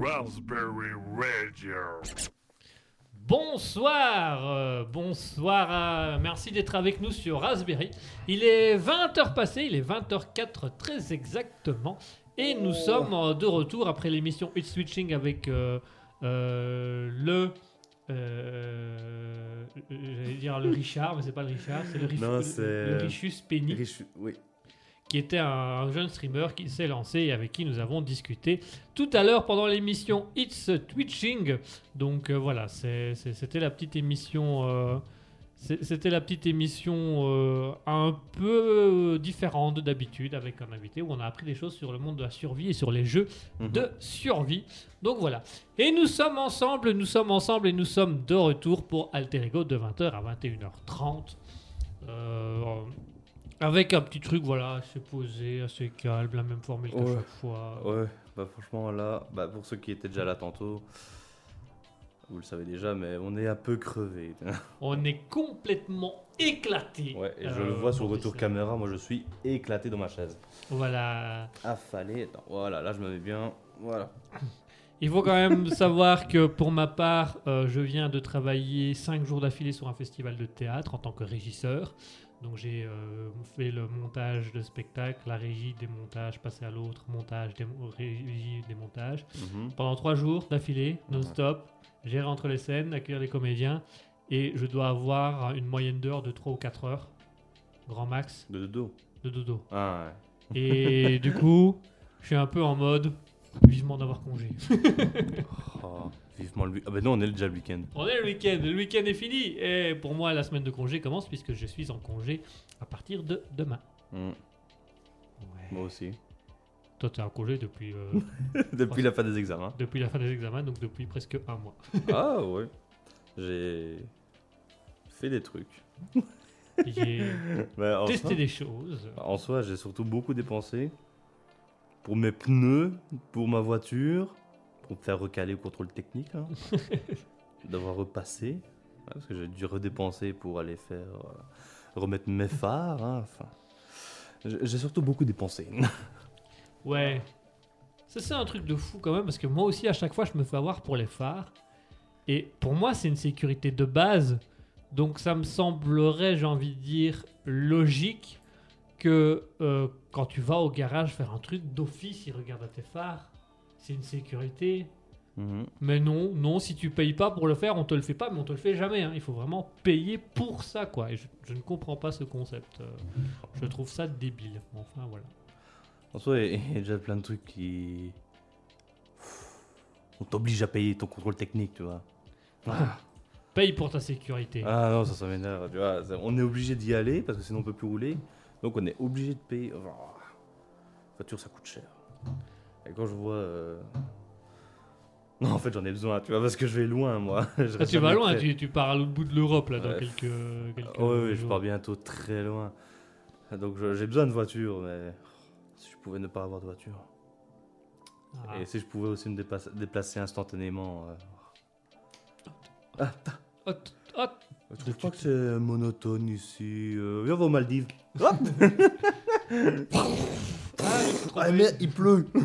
Raspberry Radio. Bonsoir, euh, bonsoir, à- merci d'être avec nous sur Raspberry. Il est 20h passé, il est 20h04 très exactement. Et nous sommes euh, de retour après l'émission Hit Switching avec euh, euh, le. euh, J'allais dire le Richard, mais c'est pas le Richard, c'est le, Richus Penny oui. Qui était un, un jeune streamer qui s'est lancé et avec qui nous avons discuté tout à l'heure pendant l'émission It's Twitching. Donc euh, voilà, c'était la petite émission. euh, c'était la petite émission euh, un peu différente d'habitude avec un invité où on a appris des choses sur le monde de la survie et sur les jeux Mhm. de survie. Donc voilà. Et nous sommes ensemble, nous sommes ensemble et nous sommes de retour pour Alter Ego de 20h à 21h30. Euh, avec un petit truc, voilà, assez posé, assez calme, la même formule qu'à Ouais. chaque fois. Ouais, bah franchement là, bah pour ceux qui étaient déjà là tantôt, vous le savez déjà, mais on est un peu crevé. On est complètement éclaté. Ouais, et je Euh, le vois sur le retour caméra, moi je suis éclaté dans ma chaise. Voilà. Affalé, attends, voilà, là je me mets bien, voilà. Il faut quand même savoir que pour ma part, euh, je viens de travailler 5 jours d'affilée sur un festival de théâtre en tant que régisseur. Donc j'ai euh, fait le montage de spectacle, la régie des montages, passer à l'autre, montage, des régie des montages. Mhm. Pendant 3 jours d'affilée, non-stop, gérer entre les scènes, accueillir les comédiens. Et je dois avoir une moyenne d'heures de 3 ou 4 heures, grand max, De dodo. de dodo. Ah ouais. Et du coup, je suis un peu en mode vivement d'avoir congé. Oh, vivement le week- Ah bah non, on est déjà le week-end. On est le week-end, le week-end est fini. Et pour moi, la semaine de congé commence puisque je suis en congé à partir de demain. Mm. Moi aussi. Toi, tu es en congé depuis, euh, Depuis la fin des examens. depuis la fin des examens, donc depuis presque un mois. ah ouais. J'ai fait des trucs. J'ai Mais en testé soi- des choses. En soi, j'ai surtout beaucoup dépensé pour mes pneus, pour ma voiture, pour me faire recaler au contrôle technique, hein. d'avoir repassé, parce que j'ai dû redépenser pour aller faire remettre mes phares. hein, enfin, j'ai j'ai surtout beaucoup dépensé. Ouais. Ça, c'est un truc de fou quand même, parce que moi aussi, à chaque fois, je me fais avoir pour les phares. Et pour moi, c'est une sécurité de base. Donc, ça me semblerait, j'ai envie de dire, logique que euh, quand tu vas au garage faire un truc, d'office, ils regardent à tes phares. C'est une sécurité. Mhm. Mais non, non, si tu payes pas pour le faire, on te le fait pas, mais on te le fait jamais. hein. Il faut vraiment payer pour ça, quoi. Et je, je ne comprends pas ce concept. euh, je trouve ça débile. Enfin, voilà. En soi, il y a déjà plein de trucs qui. On t'oblige à payer ton contrôle technique, tu vois. Paye pour ta sécurité. Ah non, ça, ça m'énerve. tu vois. On est obligé d'y aller parce que sinon on peut plus rouler. Donc on est obligé de payer. Enfin, voiture, ça coûte cher. Et quand je vois. euh, Non, en fait, j'en ai besoin, tu vois, parce que je vais loin, moi. Je Ah, tu vas loin, tu, tu pars à l'autre bout de l'Europe là dans Ouais. quelques, quelques Ah ouais, ouais, je pars bientôt très loin. Donc j'ai besoin de voiture, mais si je pouvais ne pas avoir de voiture. Ah. Et si je pouvais aussi me déplacer, déplacer instantanément. euh, Hot, hot. Je trouve pas que c'est monotone ici. Euh, viens, on va aux Maldives. Ah, mais il pleut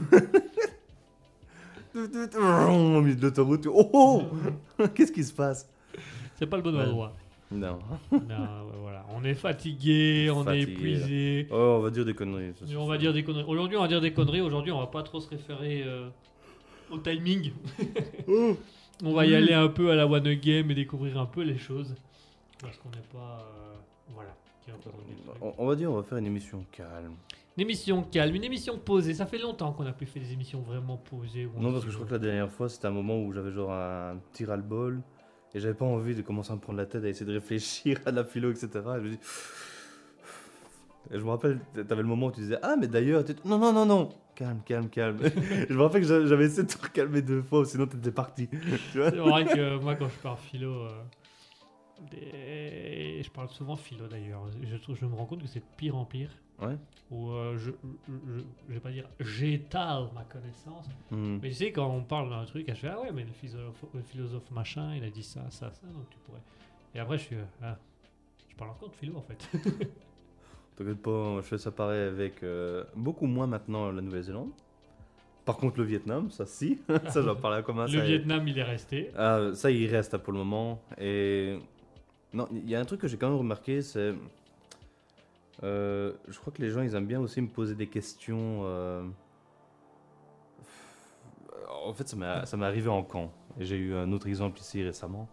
Au milieu de l'autoroute. Oh, oh Qu'est-ce qui se passe? C'est pas le bon endroit. Non. non, voilà. On est fatigué, on est épuisé. Oh, on va dire des conneries. ça, on va dire des conneries. Aujourd'hui, on va dire des conneries. Aujourd'hui, on va pas trop se référer euh, au timing. Oh. on va y aller un peu à la one game et découvrir un peu les choses. Parce qu'on n'est pas. euh, voilà. on va dire, on va faire une émission calme. Une émission calme, une émission posée. Ça fait longtemps qu'on a pu faire des émissions vraiment posées. Non, parce que je crois que la dernière fois, c'était un moment où j'avais genre un petit ras-le-bol. Et j'avais pas envie de commencer à me prendre la tête à essayer de réfléchir à la philo, etc. Et je me dis. Et je me rappelle, t'avais le moment où tu disais Ah, mais d'ailleurs, t'es- non, non, non, non, calme, calme, calme. je me rappelle que j'a- j'avais essayé de te calmer deux fois, sinon t'étais parti. C'est vrai que moi, quand je parle philo, euh, je parle souvent philo d'ailleurs. Je, me rends compte que c'est de pire en pire. Ouais. Où euh, je, je, je vais pas dire j'étale ma connaissance, Hmm. mais tu sais, quand on parle d'un truc, je fais Ah ouais, mais le philosophe, le philosophe machin, il a dit ça, ça, ça, donc tu pourrais. Et après, je suis euh, Ah, je parle encore de philo en fait. T'inquiète pas, je fais ça pareil avec euh, beaucoup moins maintenant la Nouvelle-Zélande. Par contre, le Vietnam, ça si. ça, j'en parlais comme le Vietnam, il est resté. Ah, ça, il reste hein, pour le moment. Et non, il y a un truc que j'ai quand même remarqué, c'est. euh, je crois que les gens, ils aiment bien aussi me poser des questions. euh, En fait, ça m'est arrivé en camp. J'ai eu un autre exemple ici récemment.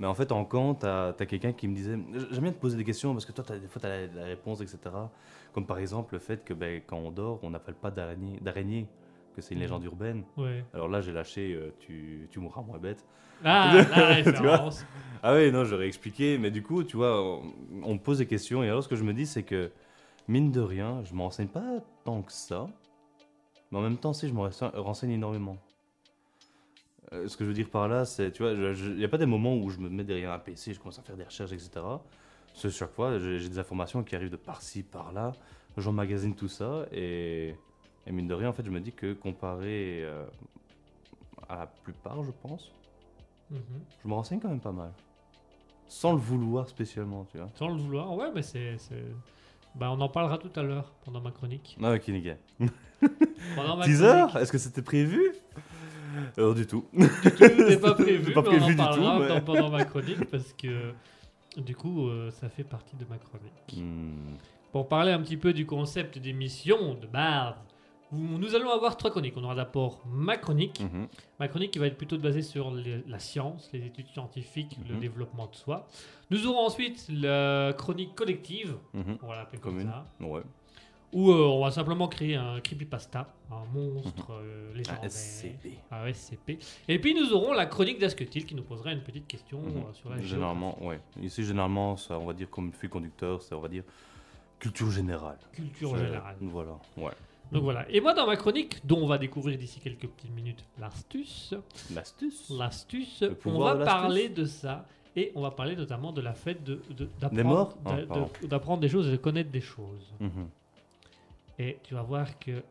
Mais en fait, en camp, t'as as, quelqu'un qui me disait J'aime bien te poser des questions parce que toi, des fois, t'as la, la réponse, etc. Comme par exemple le fait que ben, quand on dort, on n'appelle pas d'araignée, que c'est une Mhm. légende urbaine. Ouais. Alors là, j'ai lâché euh, tu, tu mourras moins bête. Ah, la référence. Ah oui, non, j'aurais expliqué, mais du coup, tu vois, on, on me pose des questions, et alors ce que je me dis, c'est que, mine de rien, je m'en renseigne pas tant que ça, mais en même temps, si, je me renseigne- énormément. Euh, ce que je veux dire par là, c'est, tu vois, il n'y a pas des moments où je me mets derrière un PC, je commence à faire des recherches, etc. C'est chaque fois, j'ai j'ai des informations qui arrivent de par-ci, par-là, j'emmagasine tout ça, et, et mine de rien, en fait, je me dis que comparé euh, à la plupart, je pense, Mhm. je me renseigne quand même pas mal. Sans le vouloir spécialement, tu vois. Sans le vouloir, ouais, mais c'est. Bah, on en parlera tout à l'heure pendant ma chronique. Ah, ok, nickel. Pendant ma Teaser? Est-ce que c'était prévu? Alors, du tout. Tout n'est pas prévu, pas mais prévu on du en parlera tout, mais- pendant ma chronique parce que du coup, euh, ça fait partie de ma chronique. Hmm. Pour parler un petit peu du concept d'émission de base, nous allons avoir trois chroniques. On aura d'abord ma chronique. Mhm. Ma chronique qui va être plutôt basée sur les- la science, les études scientifiques, le Mhm. développement de soi. Nous aurons ensuite la chronique collective, Mhm. on va l'appeler comme Commune. ça, Ouais. où euh, on va simplement créer un creepypasta, un monstre euh, légendaire. SCP. Un SCP. Et puis nous aurons la chronique d'Asketil qui nous posera une petite question euh, sur la Généralement, ouais. Ici, généralement, ça, on va dire comme fil conducteur, c'est, on va dire, culture générale. culture générale. Voilà, ouais. Donc voilà. Et moi dans ma chronique, dont on va découvrir d'ici quelques petites minutes l'astuce, L'astuce. l'astuce, on va parler de ça. Et on va parler notamment de la fête de- d'apprendre, Ah, de- de- d'apprendre des choses et de connaître des choses. Mhm. Et tu vas voir que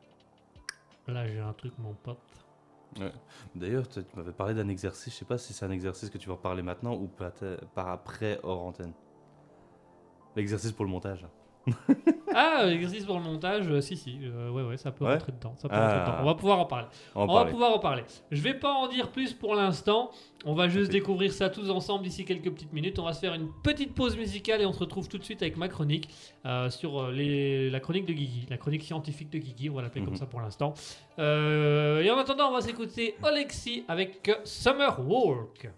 là j'ai un truc mon pote. D'ailleurs, tu m'avais parlé d'un exercice, je sais pas si c'est un exercice que tu vas parler maintenant ou par après hors antenne. L'exercice pour le montage. Ah, exercice pour le montage, euh, si, si. euh, ouais, ouais, ça peut Ouais rentrer dedans. Ça peut Ah. rentrer dedans. On va pouvoir en parler. On On va parler. pouvoir en parler. Je vais pas en dire plus pour l'instant. On va juste Parfait. découvrir ça tous ensemble d'ici quelques petites minutes. On va se faire une petite pause musicale et on se retrouve tout de suite avec ma chronique euh, sur euh, les, la chronique de Guigui, la chronique scientifique de Guigui. On va l'appeler comme Mhm. ça pour l'instant. Euh, et en attendant, on va s'écouter Alexis avec euh, Summer Walk.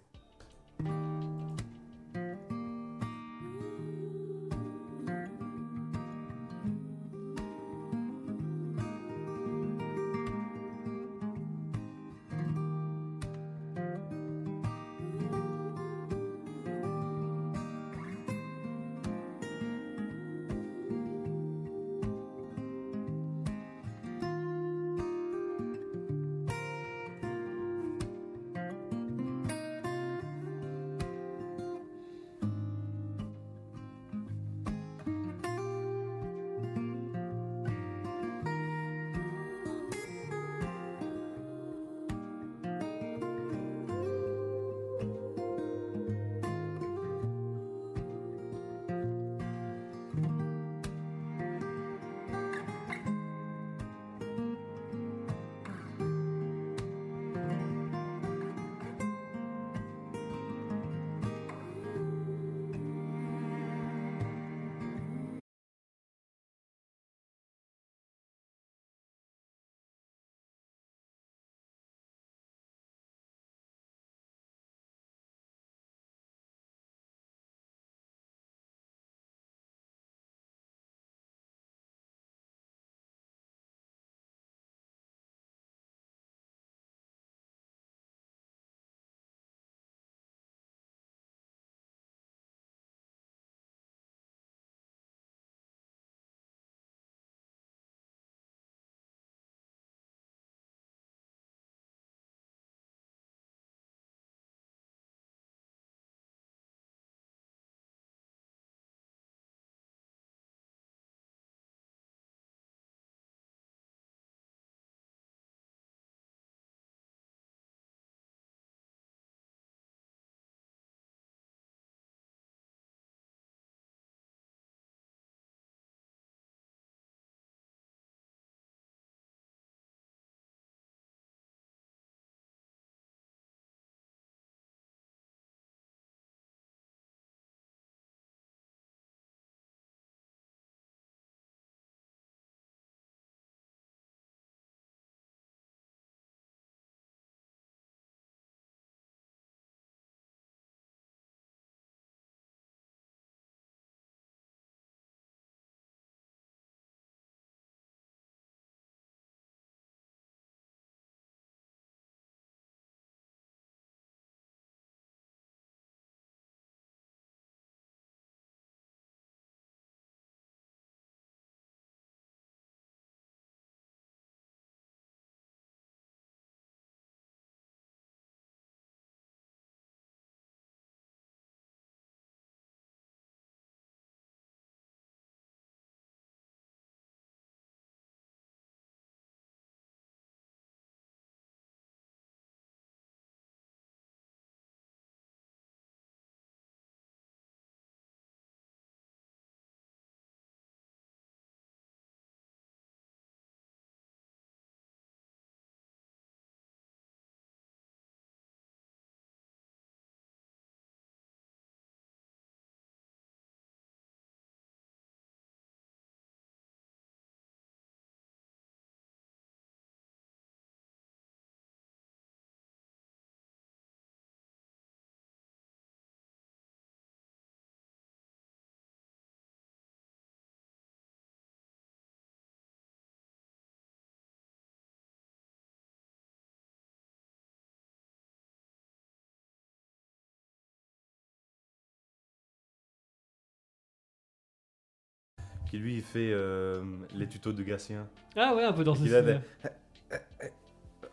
Qui lui, il fait euh, les tutos de Gatien. Ah ouais, un peu dans ce style.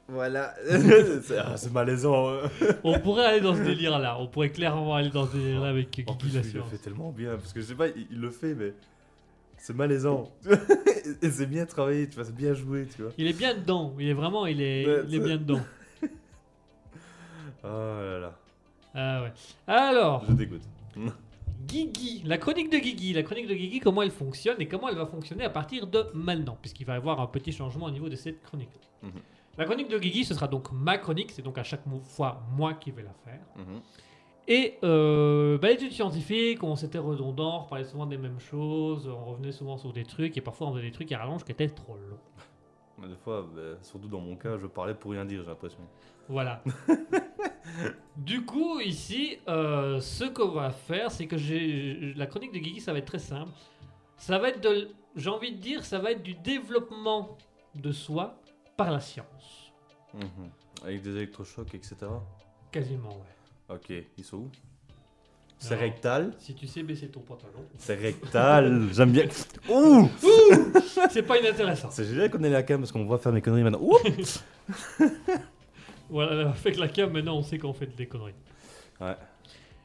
Voilà. c'est ah, c'est malaisant. hein. On pourrait aller dans ce délire-là. On pourrait clairement aller dans ce délire-là avec En Guigui plus, la lui, il le fait tellement bien. Parce que je sais pas, il, il le fait, mais c'est malaisant. Et c'est bien travaillé, tu vois, c'est bien joué, tu vois. Il est bien dedans. Il est vraiment, il est, Ouais, il est c'est- bien dedans. Oh là là, Ah ouais. Alors, je t'écoute. Guigui, la chronique de Guigui. La chronique de Guigui, comment elle fonctionne et comment elle va fonctionner à partir de maintenant, puisqu'il va y avoir un petit changement au niveau de cette chronique. Mhm. La chronique de Guigui, ce sera donc ma chronique, c'est donc à chaque fois moi qui vais la faire. Mhm. Et euh, bah, l'étude scientifique, on s'était redondant, on parlait souvent des mêmes choses, on revenait souvent sur des trucs, et parfois on faisait des trucs à rallonge qui étaient trop longs. Mais Des fois, bah, surtout dans mon cas, je parlais pour rien dire, j'ai l'impression. Voilà. du coup, ici, euh, ce qu'on va faire, c'est que j'ai la chronique de Guigui, ça va être très simple. Ça va être de, j'ai envie de dire, ça va être du développement de soi par la science. Mhm. Avec des électrochocs, etc. Quasiment, ouais. Ok, ils sont où? C'est rectal? Si tu sais baisser ton pantalon, C'est rectal J'aime bien. Ouh c'est pas inintéressant. C'est génial qu'on ait la cam parce qu'on voit faire mes conneries maintenant. Ouh Voilà, avec la cam, maintenant on sait qu'on fait des conneries. Ouais.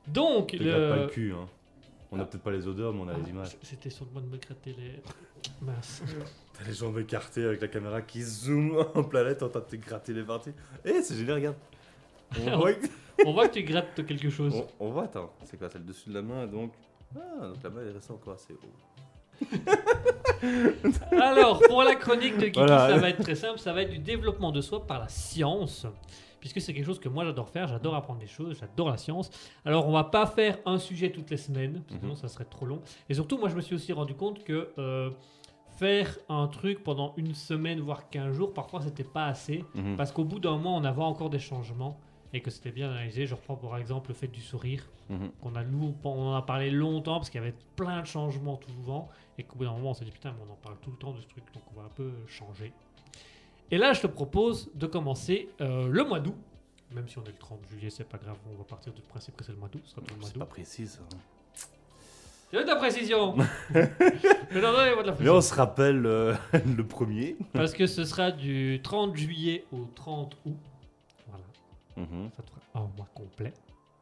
Donc, gratte pas le... le cul, hein. On a peut-être pas les odeurs, mais on a les images. C'était sur le point de me gratter les. Mince. T'as les jambes écartées avec la caméra qui zoome en planète en train de te gratter les parties. Eh, c'est génial, regarde. On voit, On voit que tu grattes quelque chose. on, on voit, attends, c'est quoi C'est le dessus de la main, donc. Ah, donc la main elle est restée encore assez haut. Alors, pour la chronique de Geeky, Voilà. ça va être très simple. Ça va être du développement de soi par la science. Puisque c'est quelque chose que moi j'adore faire, j'adore apprendre des choses, j'adore la science. Alors on va pas faire un sujet toutes les semaines, parce que sinon Mhm. ça serait trop long. Et surtout, moi je me suis aussi rendu compte que euh, faire un truc pendant une semaine, voire 15 jours, parfois c'était pas assez. Mhm. Parce qu'au bout d'un moment, on avait encore des changements et que c'était bien analysé. Je reprends par exemple le fait du sourire, Mhm. qu'on a, on en a parlé longtemps parce qu'il y avait plein de changements tout souvent et qu'au bout d'un moment, on s'est dit putain, mais on en parle tout le temps de ce truc, donc on va un peu changer. Et là, je te propose de commencer euh, le mois d'août. Même si on est le 30 juillet, c'est pas grave, on va partir du principe que c'est le mois d'août. le C'est pas précis ça. Tu veux de la précision Mais non, non, il y a de la Mais on précision. se rappelle euh, le premier. Parce que ce sera du 30 juillet au 30 août. Mhm. ça te fera un mois complet.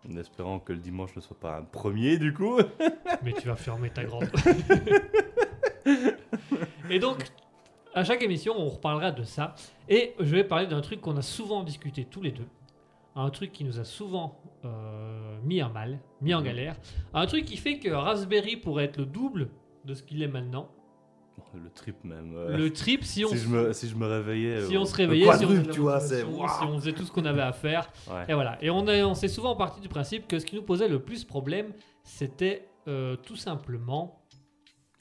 En espérant que le dimanche ne soit pas un premier du coup. Mais tu vas fermer ta grande. et donc, à chaque émission, on reparlera de ça. Et je vais parler d'un truc qu'on a souvent discuté tous les deux. Un truc qui nous a souvent euh, mis en mal, mis en Mhm. galère. Un truc qui fait que Raspberry pourrait être le double de ce qu'il est maintenant. Le trip même. euh, Le trip, si on, si, je me, si je me réveillais. si euh, on se réveillait, si on, faisait tu vois, si on faisait tout ce qu'on avait à faire. Ouais. Et voilà. Et on, est- on s'est souvent parti du principe que ce qui nous posait le plus problème, c'était euh, tout simplement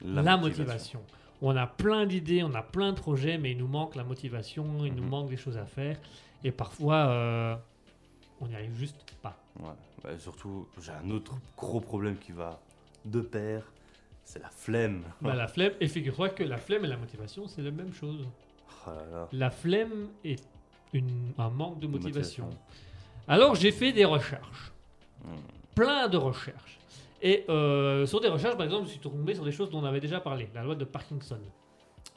la, motivation. On a plein d'idées, on a plein de projets, mais il nous manque la motivation, il nous Mhm. manque des choses à faire. Et parfois, on n'y arrive juste pas. Ouais. Bah, surtout, j'ai un autre gros problème qui va de pair. C'est la flemme. Bah, la flemme, et figure-toi que la flemme et la motivation, c'est la même chose. Oh là là. La flemme est une- un manque de motivation. motivation. Alors, j'ai fait des recherches. Hmm. Plein de recherches. Et euh, sur des recherches, par exemple, je suis tombé sur des choses dont on avait déjà parlé. La loi de Parkinson.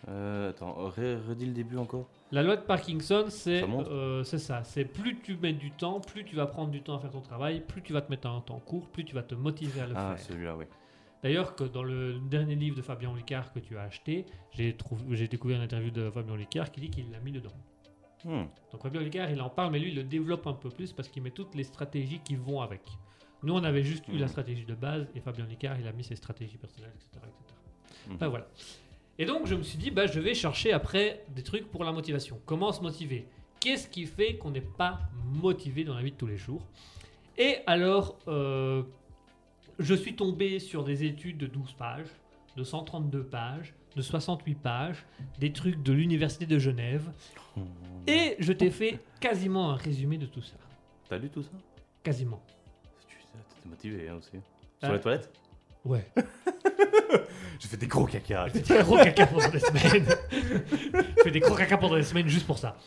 Euh, attends, redis le début encore. La loi de Parkinson, c'est Ça monte euh, c'est ça. C'est plus tu mets du temps, plus tu vas prendre du temps à faire ton travail, plus tu vas te mettre un temps court, plus tu vas te motiver à le Ah, faire. celui-là, oui. D'ailleurs, que dans le dernier livre de Fabien Licard que tu as acheté, j'ai découvert une interview de Fabien Licard qui dit qu'il l'a mis dedans. Hmm. Donc Fabien Licard, il en parle, mais lui, il le développe un peu plus parce qu'il met toutes les stratégies qui vont avec. Nous, on avait juste eu la stratégie de base et Fabien Licard, il a mis ses stratégies personnelles, etc. etc. Mhm. Enfin, voilà. Et donc, je me suis dit, bah, je vais chercher après des trucs pour la motivation. Comment se motiver? Qu'est-ce qui fait qu'on n'est pas motivé dans la vie de tous les jours? Et alors, euh, je suis tombé sur des études de 12 pages, de 132 pages, de 68 pages, des trucs de l'Université de Genève. Hmm. Et je t'ai fait quasiment un résumé de tout ça. T'as lu tout ça? Quasiment. Tu t'es motivé hein, aussi. Ah. Sur les toilettes? Ouais. J'ai fait des gros caca. Je fais des gros caca pendant des semaines. je fais des gros caca pendant des semaines juste pour ça.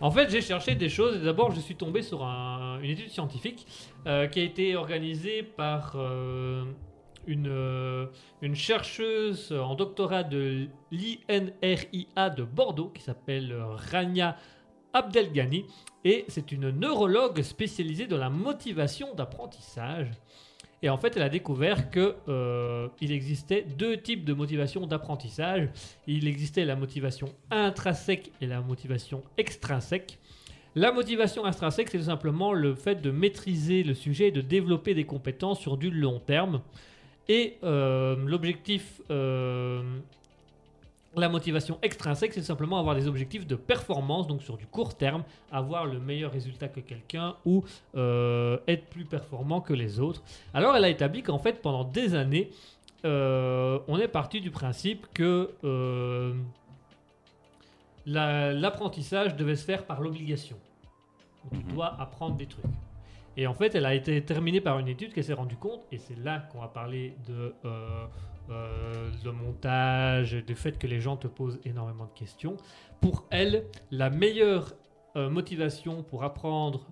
En fait, j'ai cherché des choses. D'abord, je suis tombé sur un- une étude scientifique euh, qui a été organisée par euh, une, euh, une chercheuse en doctorat de l'INRIA de Bordeaux qui s'appelle Rania Abdelghani. Et c'est une neurologue spécialisée dans la motivation d'apprentissage. Et en fait, elle a découvert que euh, il existait deux types de motivation d'apprentissage. Il existait la motivation intrinsèque et la motivation extrinsèque. La motivation intrinsèque, c'est tout simplement le fait de maîtriser le sujet et de développer des compétences sur du long terme. Et euh, l'objectif, euh, la motivation extrinsèque, c'est simplement avoir des objectifs de performance, donc sur du court terme, avoir le meilleur résultat que quelqu'un ou euh, être plus performant que les autres. Alors elle a établi qu'en fait, pendant des années, euh, on est parti du principe que euh, la- l'apprentissage devait se faire par l'obligation. Tu Mhm. dois apprendre des trucs. Et en fait, elle a été terminée par une étude qui s'est rendue compte, et c'est là qu'on va parler de, euh, euh, de montage, du fait que les gens te posent énormément de questions. Pour elle, la meilleure euh, motivation pour apprendre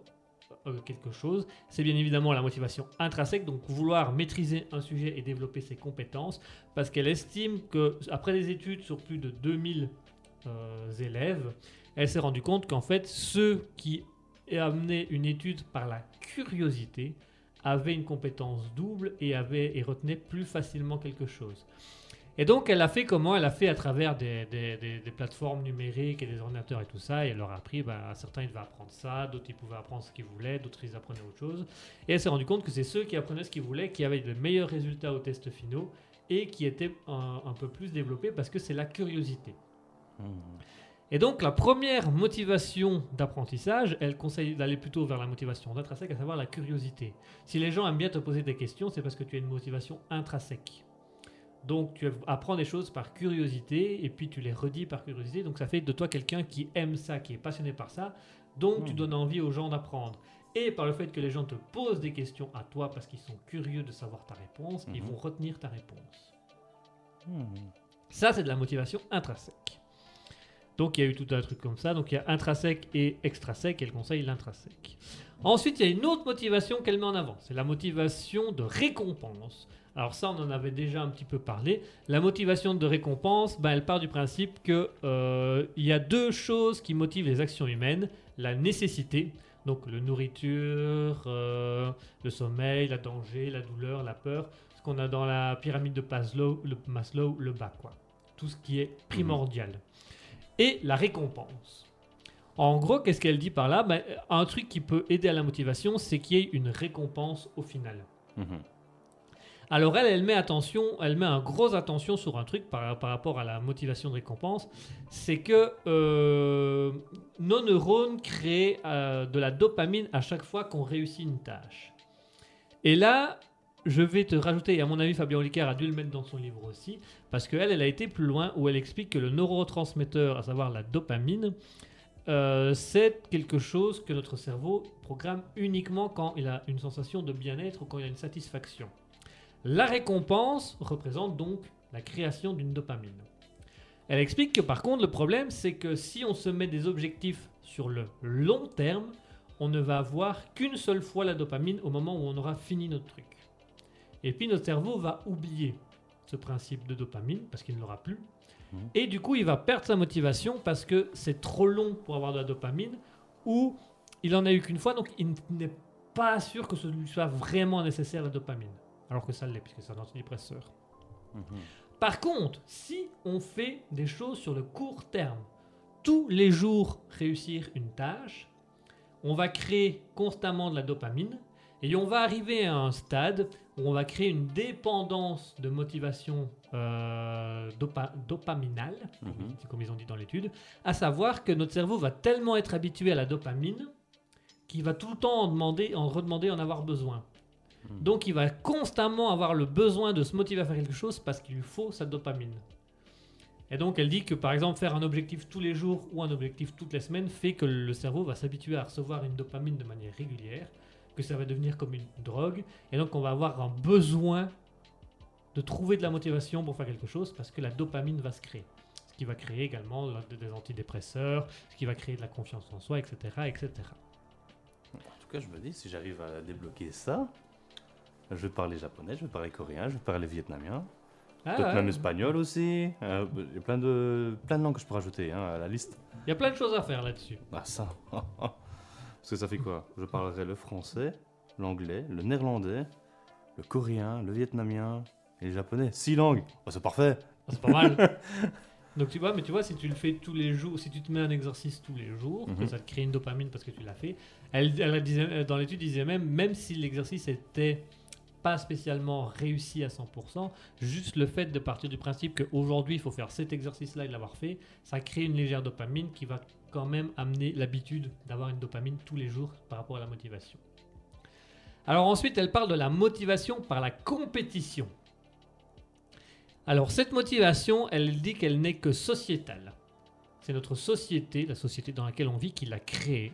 euh, quelque chose, c'est bien évidemment la motivation intrinsèque, donc vouloir maîtriser un sujet et développer ses compétences, parce qu'elle estime que après des études sur plus de 2000 euh, élèves, elle s'est rendue compte qu'en fait, ceux qui amenaient une étude par la curiosité avaient une compétence double et, avaient, et retenaient plus facilement quelque chose. Et donc, elle a fait comment? Elle a fait à travers des, des- plateformes numériques et des ordinateurs et tout ça. Et elle leur a appris, ben, certains ils devaient apprendre ça, d'autres ils pouvaient apprendre ce qu'ils voulaient, d'autres ils apprenaient autre chose. Et elle s'est rendue compte que c'est ceux qui apprenaient ce qu'ils voulaient qui avaient de meilleurs résultats aux tests finaux et qui étaient un, un peu plus développés parce que c'est la curiosité. Mhm. Et donc, la première motivation d'apprentissage, elle conseille d'aller plutôt vers la motivation intrinsèque, à savoir la curiosité. Si les gens aiment bien te poser des questions, c'est parce que tu as une motivation intrinsèque. Donc, tu apprends des choses par curiosité et puis tu les redis par curiosité. Donc, ça fait de toi quelqu'un qui aime ça, qui est passionné par ça. Donc, tu Hmm. donnes envie aux gens d'apprendre. Et par le fait que les gens te posent des questions à toi parce qu'ils sont curieux de savoir ta réponse, ils Mhm. vont retenir ta réponse. Mhm. Ça, c'est de la motivation intrinsèque. Donc, il y a eu tout un truc comme ça. Donc, il y a intrinsèque et extrinsèque, et elle conseille l'intrinsèque. Ensuite, il y a une autre motivation qu'elle met en avant. C'est la motivation de récompense. Alors ça, on en avait déjà un petit peu parlé. La motivation de récompense, ben, elle part du principe que euh, il y a deux choses qui motivent les actions humaines. La nécessité, donc le nourriture, euh, le sommeil, la danger, la douleur, la peur. Ce qu'on a dans la pyramide de Maslow, le, Maslow, le bas, quoi. Tout ce qui est primordial. Et la récompense. En gros, qu'est-ce qu'elle dit par là? Ben, Un truc qui peut aider à la motivation, c'est qu'il y ait une récompense au final. Mhm. Alors elle, elle met attention, elle met un gros attention sur un truc par, par rapport à la motivation de récompense, c'est que euh, nos neurones créent euh, de la dopamine à chaque fois qu'on réussit une tâche. Et là, je vais te rajouter, et à mon avis Fabien Olicard a dû le mettre dans son livre aussi, parce qu'elle, elle a été plus loin où elle explique que le neurotransmetteur, à savoir la dopamine, euh, c'est quelque chose que notre cerveau programme uniquement quand il a une sensation de bien-être ou quand il a une satisfaction. La récompense représente donc la création d'une dopamine. Elle explique que par contre le problème c'est que si on se met des objectifs sur le long terme, on ne va avoir qu'une seule fois la dopamine au moment où on aura fini notre truc. Et puis notre cerveau va oublier ce principe de dopamine parce qu'il ne l'aura plus. Mhm. Et du coup il va perdre sa motivation parce que c'est trop long pour avoir de la dopamine ou il en a eu qu'une fois donc il n'est pas sûr que ce lui soit vraiment nécessaire la dopamine. Alors que ça l'est, puisque c'est un antidépresseur. Mhm. Par contre, si on fait des choses sur le court terme, tous les jours réussir une tâche, on va créer constamment de la dopamine et on va arriver à un stade où on va créer une dépendance de motivation euh, dopa- dopaminale, ils- comme ils ont dit dans l'étude, à savoir que notre cerveau va tellement être habitué à la dopamine qu'il va tout le temps en demander, en redemander, en avoir besoin. Mhm. Donc il va constamment avoir le besoin de se motiver à faire quelque chose parce qu'il lui faut sa dopamine. Et donc elle dit que par exemple faire un objectif tous les jours ou un objectif toutes les semaines fait que le cerveau va s'habituer à recevoir une dopamine de manière régulière, que ça va devenir comme une drogue, et donc on va avoir un besoin de trouver de la motivation pour faire quelque chose parce que la dopamine va se créer. Ce qui va créer également des antidépresseurs, ce qui va créer de la confiance en soi, etc. etc. En tout cas, je me dis, si j'arrive à débloquer ça, je vais parler japonais, je vais parler coréen, je vais parler vietnamien, Ah, peut-être ouais. même espagnol aussi. Euh, Il y a plein de, plein de langues que je peux rajouter hein, à la liste. Il y a plein de choses à faire là-dessus. Ah, ça. Parce que ça fait quoi? Je parlerai le français, l'anglais, le néerlandais, le coréen, le vietnamien et le japonais. Six langues. Oh, c'est parfait. C'est pas mal. Donc tu vois, mais tu vois, si tu le fais tous les jours, si tu te mets un exercice tous les jours, que Mhm. ça te crée une dopamine parce que tu l'as fait, elle, elle disait, euh, dans l'étude disait même, même si l'exercice était pas spécialement réussi à 100%, juste le fait de partir du principe qu'aujourd'hui il faut faire cet exercice-là et de l'avoir fait, ça crée une légère dopamine qui va quand même amener l'habitude d'avoir une dopamine tous les jours par rapport à la motivation. Alors ensuite, elle parle de la motivation par la compétition. Alors cette motivation, elle dit qu'elle n'est que sociétale. C'est notre société, la société dans laquelle on vit, qui l'a créée.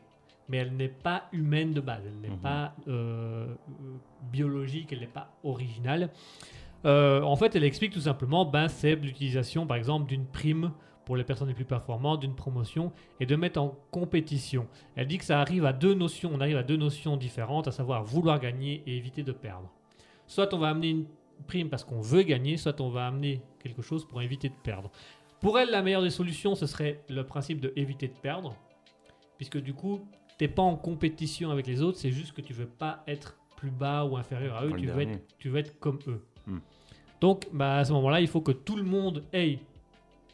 Mais elle n'est pas humaine de base, elle n'est Mhm. pas euh, euh, biologique, elle n'est pas originale. Euh, en fait, elle explique tout simplement, ben, c'est l'utilisation par exemple d'une prime pour les personnes les plus performantes, d'une promotion et de mettre en compétition. Elle dit que ça arrive à deux notions, on arrive à deux notions différentes, à savoir vouloir gagner et éviter de perdre. Soit on va amener une prime parce qu'on veut gagner, soit on va amener quelque chose pour éviter de perdre. Pour elle, la meilleure des solutions, ce serait le principe de éviter de perdre, puisque du coup, t'es pas en compétition avec les autres, c'est juste que tu veux pas être plus bas ou inférieur à eux, veux, être, tu veux être comme eux. Hmm. Donc, bah, à ce moment-là, il faut que tout le monde ait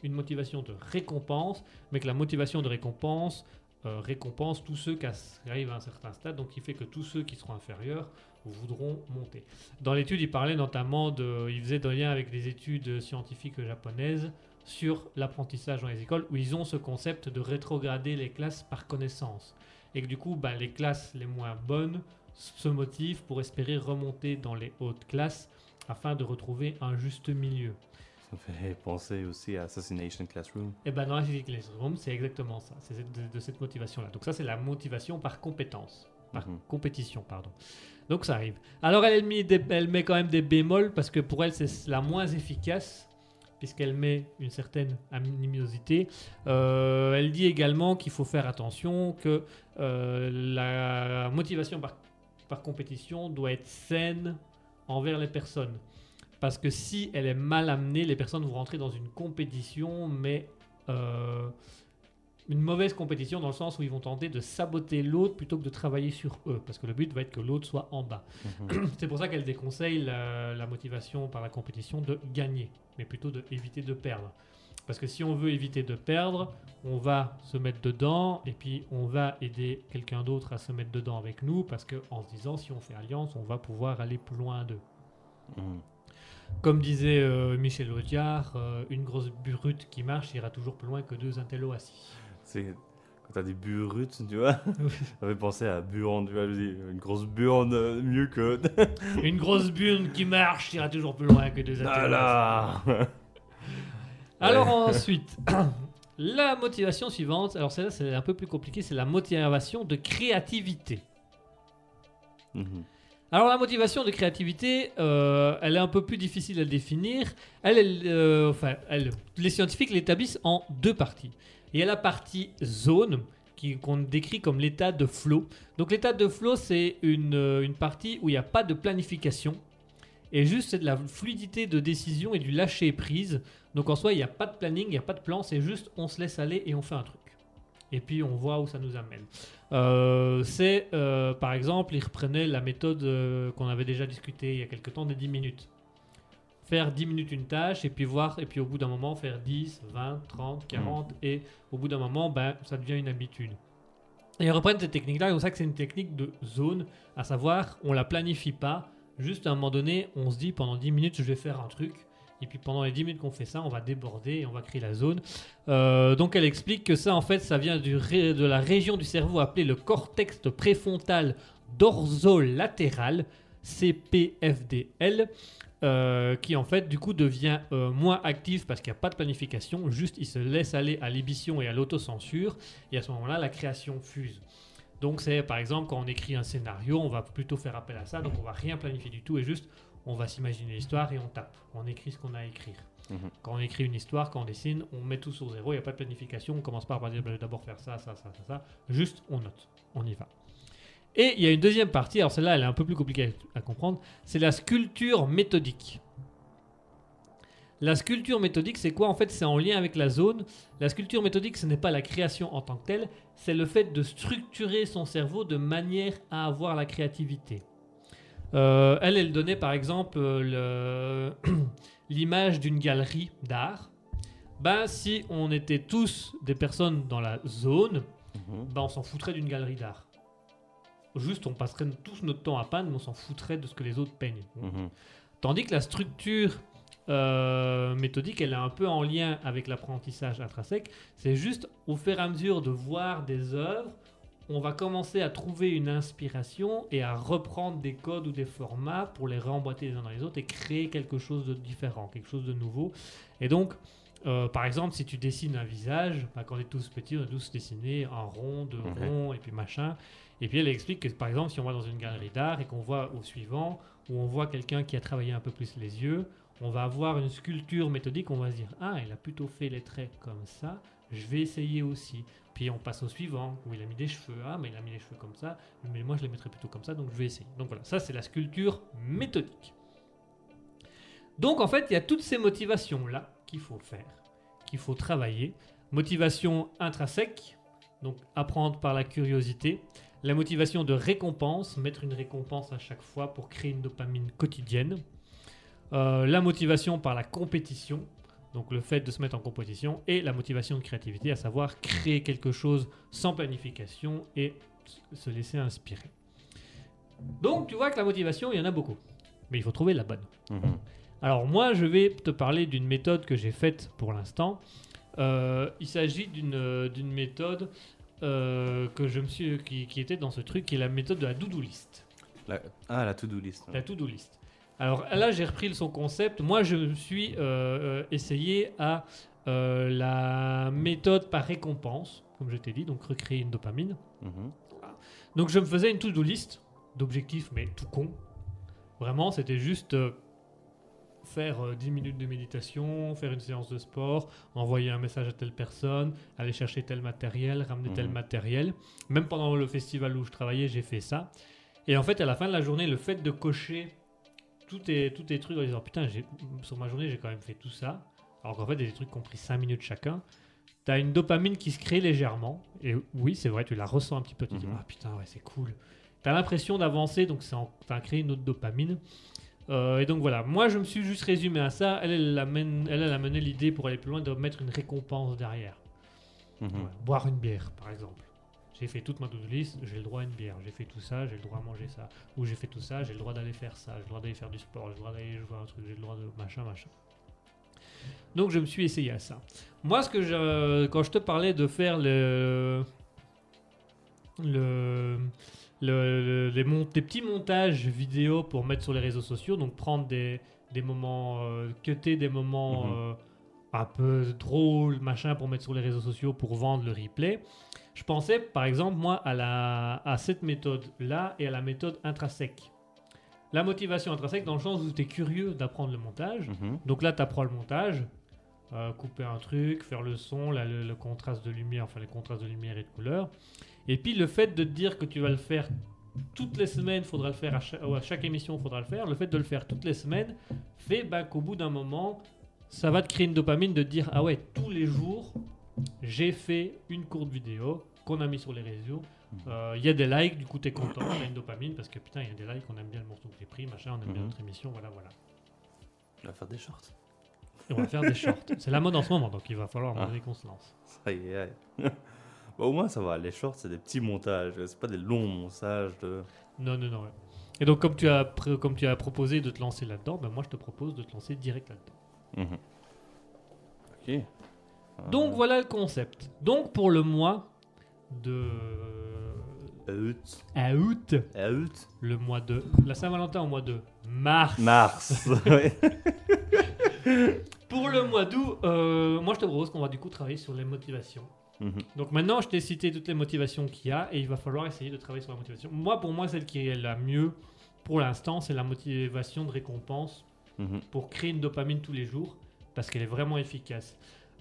une motivation de récompense, mais que la motivation de récompense euh, récompense tous ceux qui arrivent à un certain stade, donc qui fait que tous ceux qui seront inférieurs voudront monter. Dans l'étude, il parlait notamment de, il faisait des liens avec des études scientifiques japonaises sur l'apprentissage dans les écoles, où ils ont ce concept de rétrograder les classes par connaissance, et que du coup, bah, les classes les moins bonnes se motivent pour espérer remonter dans les hautes classes afin de retrouver un juste milieu. Ça me fait penser aussi à Assassination Classroom. Et ben dans physique Classroom, c'est exactement ça. C'est de, de cette motivation-là. Donc ça, c'est la motivation par compétence, par Mhm. compétition, pardon. Donc ça arrive. Alors elle, elle met des- elle met quand même des bémols parce que pour elle, c'est la moins efficace puisqu'elle met une certaine animosité. Euh, elle dit également qu'il faut faire attention que euh, la motivation par, par compétition doit être saine envers les personnes. Parce que si elle est mal amenée, les personnes vont rentrer dans une compétition, mais euh, une mauvaise compétition dans le sens où ils vont tenter de saboter l'autre plutôt que de travailler sur eux. Parce que le but va être que l'autre soit en bas. Mhm. C'est pour ça qu'elle déconseille la, la motivation par la compétition de gagner, mais plutôt d'éviter de perdre. Parce que si on veut éviter de perdre, on va se mettre dedans et puis on va aider quelqu'un d'autre à se mettre dedans avec nous parce que en se disant si on fait alliance, on va pouvoir aller plus loin d'eux. Mhm. Comme disait euh, Michel Audiard, euh, une grosse burute qui marche ira toujours plus loin que deux intellos assis. C'est quand t'as des burutes, tu vois. J'avais pensé à burne, tu vois, une grosse burne euh, mieux que. Une grosse burne qui marche ira toujours plus loin que deux intellos assis. Voilà. Alors ensuite, la motivation suivante, alors celle-là c'est un peu plus compliqué, c'est la motivation de créativité. Mhm. Alors la motivation de créativité, euh, elle est un peu plus difficile à définir. Elle, euh, enfin, les scientifiques l'établissent en deux parties. Il y a la partie zone qu'on décrit comme l'état de flow. Donc l'état de flow, c'est une, une partie où il n'y a pas de planification. Et juste, c'est de la fluidité de décision et du lâcher prise. Donc en soi, il n'y a pas de planning, il n'y a pas de plan, c'est juste on se laisse aller et on fait un truc. Et puis on voit où ça nous amène. Euh, c'est, euh, par exemple, il reprenait la méthode euh, qu'on avait déjà discutée il y a quelques temps des 10 minutes. Faire 10 minutes une tâche et puis voir, et puis au bout d'un moment faire 10, 20, 30, 40, et au bout d'un moment, ben, ça devient une habitude. Et ils reprennent cette technique-là, c'est pour ça que c'est une technique de zone, à savoir, on la planifie pas, juste à un moment donné, on se dit pendant 10 minutes, je vais faire un truc, et puis pendant les 10 minutes qu'on fait ça, on va déborder et on va créer la zone. Euh, donc elle explique que ça, en fait, ça vient de la région du cerveau appelée le cortex préfrontal dorsolatéral, CPFDL, euh, qui en fait du coup devient euh, moins actif parce qu'il n'y a pas de planification, juste il se laisse aller à l'ébition et à l'autocensure, et à ce moment-là, la création fuse. Donc c'est par exemple quand on écrit un scénario, on va plutôt faire appel à ça, donc on va rien planifier du tout et juste on va s'imaginer l'histoire et on tape, on écrit ce qu'on a à écrire. Mhm. Quand on écrit une histoire, quand on dessine, on met tout sur zéro, il n'y a pas de planification, on commence pas par dire bah, d'abord faire ça, ça, ça, ça, ça, juste on note, on y va. Et il y a une deuxième partie, alors celle-là elle est un peu plus compliquée à comprendre, c'est la sculpture méthodique. La sculpture méthodique, c'est quoi? En fait, c'est en lien avec la zone. La sculpture méthodique, ce n'est pas la création en tant que telle, c'est le fait de structurer son cerveau de manière à avoir la créativité. Euh, elle, elle donnait par exemple euh, l'image d'une galerie d'art Ben, si on était tous des personnes dans la zone, ben, on s'en foutrait d'une galerie d'art. Juste, on passerait tous notre temps à peindre, mais on s'en foutrait de ce que les autres peignent. Mhm. Tandis que la structure euh, méthodique, elle est un peu en lien avec l'apprentissage intrinsèque. C'est juste au fur et à mesure de voir des œuvres, on va commencer à trouver une inspiration et à reprendre des codes ou des formats pour les remboîter les uns dans les autres et créer quelque chose de différent, quelque chose de nouveau. Et donc, euh, par exemple, si tu dessines un visage, bah, quand on est tous petits, on a tous dessiné un rond, deux ronds et puis machin. Et puis elle explique que par exemple, si on va dans une galerie d'art et qu'on voit au suivant, où on voit quelqu'un qui a travaillé un peu plus les yeux, on va avoir une sculpture méthodique, on va se dire Ah, il a plutôt fait les traits comme ça, je vais essayer aussi. Puis on passe au suivant, où il a mis des cheveux, ah, mais il a mis les cheveux comme ça, mais moi je les mettrais plutôt comme ça, donc je vais essayer. Donc voilà, ça c'est la sculpture méthodique. Donc en fait, il y a toutes ces motivations-là qu'il faut faire, qu'il faut travailler. Motivation intrinsèque, donc apprendre par la curiosité. La motivation de récompense, mettre une récompense à chaque fois pour créer une dopamine quotidienne. Euh, la motivation par la compétition, donc le fait de se mettre en compétition. Et la motivation de créativité, à savoir créer quelque chose sans planification et se laisser inspirer. Donc tu vois que la motivation, il y en a beaucoup. Mais il faut trouver la bonne. Mhm. Alors moi, je vais te parler d'une méthode que j'ai faite pour l'instant. Euh, il s'agit d'une euh, méthode euh, que je me suis, qui, qui était dans ce truc, qui est la méthode de la do-do list. La- Ah, la to-do list. La to-do list. Alors là, j'ai repris son concept. Moi, je me suis euh, euh, essayé à euh, la méthode par récompense, comme je t'ai dit, donc recréer une dopamine. Mhm. Donc je me faisais une to-do list d'objectifs, mais tout con. Vraiment, c'était juste euh, faire euh, 10 minutes de méditation, faire une séance de sport, envoyer un message à telle personne, aller chercher tel matériel, ramener tel Mhm. matériel. Même pendant le festival où je travaillais, j'ai fait ça. Et en fait, à la fin de la journée, le fait de cocher tous tes, tous tes trucs en disant putain, sur ma journée, j'ai quand même fait tout ça. Alors qu'en fait, des trucs qui ont pris 5 minutes chacun. Tu as une dopamine qui se crée légèrement. Et oui, c'est vrai, tu la ressens un petit peu. Tu te dis, Mhm. ah putain, ouais, c'est cool. Tu as l'impression d'avancer, donc ça a créé une autre dopamine. Euh, et donc voilà, moi je me suis juste résumé à ça. Elle, elle, amène- elle, elle a mené l'idée pour aller plus loin de mettre une récompense derrière. Mhm. Ouais, Boire une bière, par exemple. J'ai fait toute ma to-do list, j'ai le droit à une bière. J'ai fait tout ça, j'ai le droit à manger ça. Ou j'ai fait tout ça, j'ai le droit d'aller faire ça. J'ai le droit d'aller faire du sport, j'ai le droit d'aller jouer à un truc, j'ai le droit de machin, machin. Donc je me suis essayé à ça. Moi, ce que je, quand je te parlais de faire le, le, le- le- les, petits montages vidéo pour mettre sur les réseaux sociaux, donc prendre des, des moments, euh, cutter des moments Mhm. euh, un peu drôles, machin, pour mettre sur les réseaux sociaux pour vendre le replay. Je pensais, par exemple, moi, à, la, à cette méthode-là et à la méthode intrinsèque. La motivation intrinsèque, dans le sens où tu es curieux d'apprendre le montage. Mhm. Donc là, tu apprends le montage, euh, couper un truc, faire le son, là, le, le contraste de lumière, enfin les contrastes de lumière et de couleur. Et puis le fait de te dire que tu vas le faire toutes les semaines, faudra le faire à chaque, à chaque émission, faudra le faire. Le fait de le faire toutes les semaines fait bah, qu'au bout d'un moment, ça va te créer une dopamine de te dire ah ouais, tous les jours, j'ai fait une courte vidéo qu'on a mis sur les réseaux. Euh, Il y a des likes, du coup t'es content, t'as une dopamine parce que putain il y a des likes, on aime bien le morceau que j'ai pris, machin, on aime bien Mhm. notre émission, voilà voilà. On va faire des shorts. Et on va faire des shorts. C'est la mode en ce moment, donc il va falloir Ah. qu'on se lance. Ça y est. aïe. Bah, au moins, ça va. Les shorts, c'est des petits montages. C'est pas des longs montages de. Non, non, non. ouais. Et donc, comme tu as, pr- comme tu as proposé de te lancer là-dedans, ben moi je te propose de te lancer direct là-dedans. Mhm. Ok. Donc voilà le concept. Donc pour le mois de Août. août, Août. le mois de la Saint-Valentin au mois de mars. Mars. Pour le mois d'août, euh, moi je te propose qu'on va du coup travailler sur les motivations. Mhm. Donc maintenant, je t'ai cité toutes les motivations qu'il y a et il va falloir essayer de travailler sur la motivation. Moi, pour moi, celle qui est la mieux pour l'instant, c'est la motivation de récompense Mhm. pour créer une dopamine tous les jours parce qu'elle est vraiment efficace.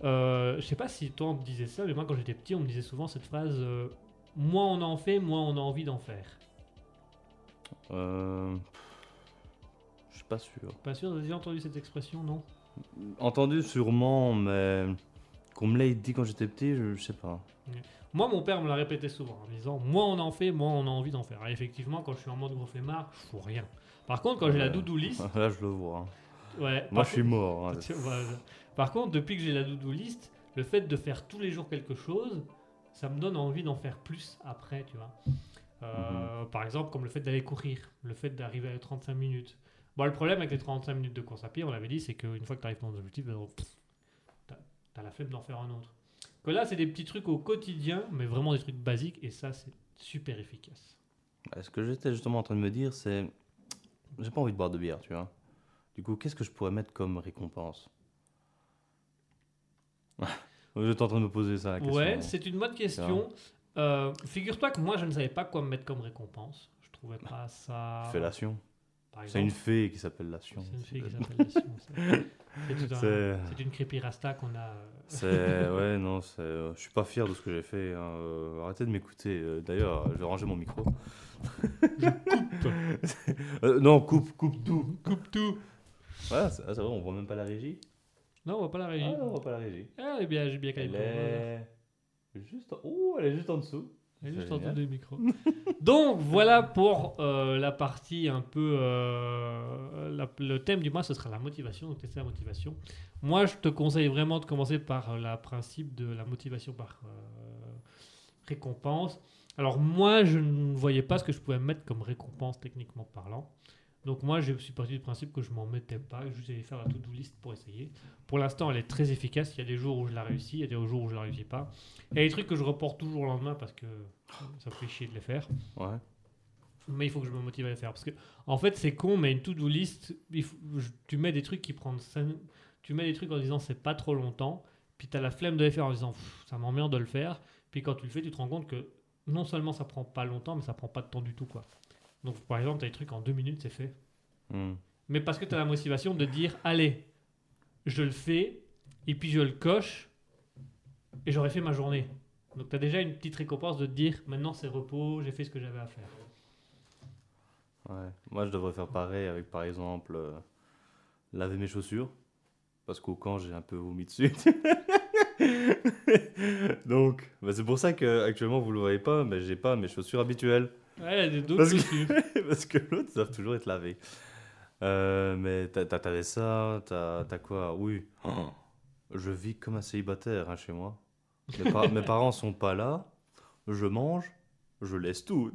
Euh, je sais pas si toi on te disait ça, mais moi quand j'étais petit, on me disait souvent cette phrase euh, moins on en fait, moins on a envie d'en faire. Euh, Je suis pas sûr. Pas sûr, vous avez déjà entendu cette expression, non? Entendu sûrement, mais qu'on me l'ait dit quand j'étais petit, je, je sais pas. Moi, mon père me l'a répété souvent en disant moins on en fait, moins on a envie d'en faire. Et effectivement, quand je suis en mode gros flemmard, je fous rien. Par contre, quand j'ai la doudou lisse, Là, je le vois. hein. Ouais. Moi, je suis mort. hein. Par contre, depuis que j'ai la to-do list, le fait de faire tous les jours quelque chose, ça me donne envie d'en faire plus après, tu vois. Euh, Mhm. Par exemple, comme le fait d'aller courir, le fait d'arriver à 35 minutes. Bon, le problème avec les 35 minutes de course à pied, on l'avait dit, c'est qu'une fois que tu arrives dans ton objectif, ben, t'as as la flemme d'en faire un autre. Que là, c'est des petits trucs au quotidien, mais vraiment des trucs basiques, et ça, c'est super efficace. Ouais, Ce que j'étais justement en train de me dire, c'est. J'ai pas envie de boire de bière, tu vois. Du coup, qu'est-ce que je pourrais mettre comme récompense? J'étais en train de me poser ça la question. Ouais, c'est une bonne question. Euh, Figure-toi que moi, je ne savais pas quoi me mettre comme récompense. Je trouvais pas ça. Fellation. C'est une fée qui s'appelle Lation. C'est une fille qui s'appelle la Sion, c'est- un- une creepypasta qu'on a. euh, C'est. Ouais, non, euh, Je suis pas fier de ce que j'ai fait. hein, euh, Arrêtez de m'écouter. euh, D'ailleurs, je vais ranger mon micro. Euh, non, coupe, coupe tout. Coupe tout Ouais, c'est ah, c'est vrai, on voit même pas la régie. Non, on voit pas la régie. Ah, non, on voit pas la régie. Ah, elle est bien, j'ai bien calé. Elle est juste. Oh, elle est juste en dessous. Elle est juste en dessous des micros. Donc voilà pour euh, la partie un peu. euh, la- le thème du mois, ce sera la motivation, donc tester la motivation. Moi, je te conseille vraiment de commencer par le principe de la motivation par euh, récompense. Alors moi, je ne voyais pas ce que je pouvais mettre comme récompense techniquement parlant. Donc moi, je suis parti du principe que je m'en mettais pas, que je allais faire la to-do list pour essayer. Pour l'instant, elle est très efficace. Il y a des jours où je la réussis, il y a des jours où je la réussis pas. Il y a des trucs que je reporte toujours au lendemain parce que ça me fait chier de les faire. Ouais. Mais il faut que je me motive à les faire. Parce que, en fait, c'est con, mais une to-do list, il faut- je- tu mets des trucs qui prennent. Tu mets des trucs en disant c'est pas trop longtemps. Puis tu as la flemme de les faire en disant ça m'emmerde de le faire. Puis quand tu le fais, tu te rends compte que non seulement ça prend pas longtemps, mais ça prend pas de temps du tout. quoi. Donc, par exemple, tu as des trucs en deux minutes, c'est fait. Hmm. Mais parce que tu as la motivation de dire allez, je le fais, et puis je le coche, et j'aurais fait ma journée. Donc tu as déjà une petite récompense de te dire maintenant c'est repos, j'ai fait ce que j'avais à faire. Ouais. Moi, je devrais faire pareil avec, par exemple, euh, laver mes chaussures. Parce qu'au camp, j'ai un peu vomi dessus. Donc, bah, c'est pour ça que actuellement vous le voyez pas, mais j'ai pas mes chaussures habituelles. Ouais, des d'autres Parce que- parce que l'autre doivent toujours être lavées. Euh, mais t'as- t'as- t'avais ça, t'as t'as quoi? Oui. Oh, je vis comme un célibataire hein, chez moi. Mes, par- mes parents sont pas là. Je mange, je laisse tout.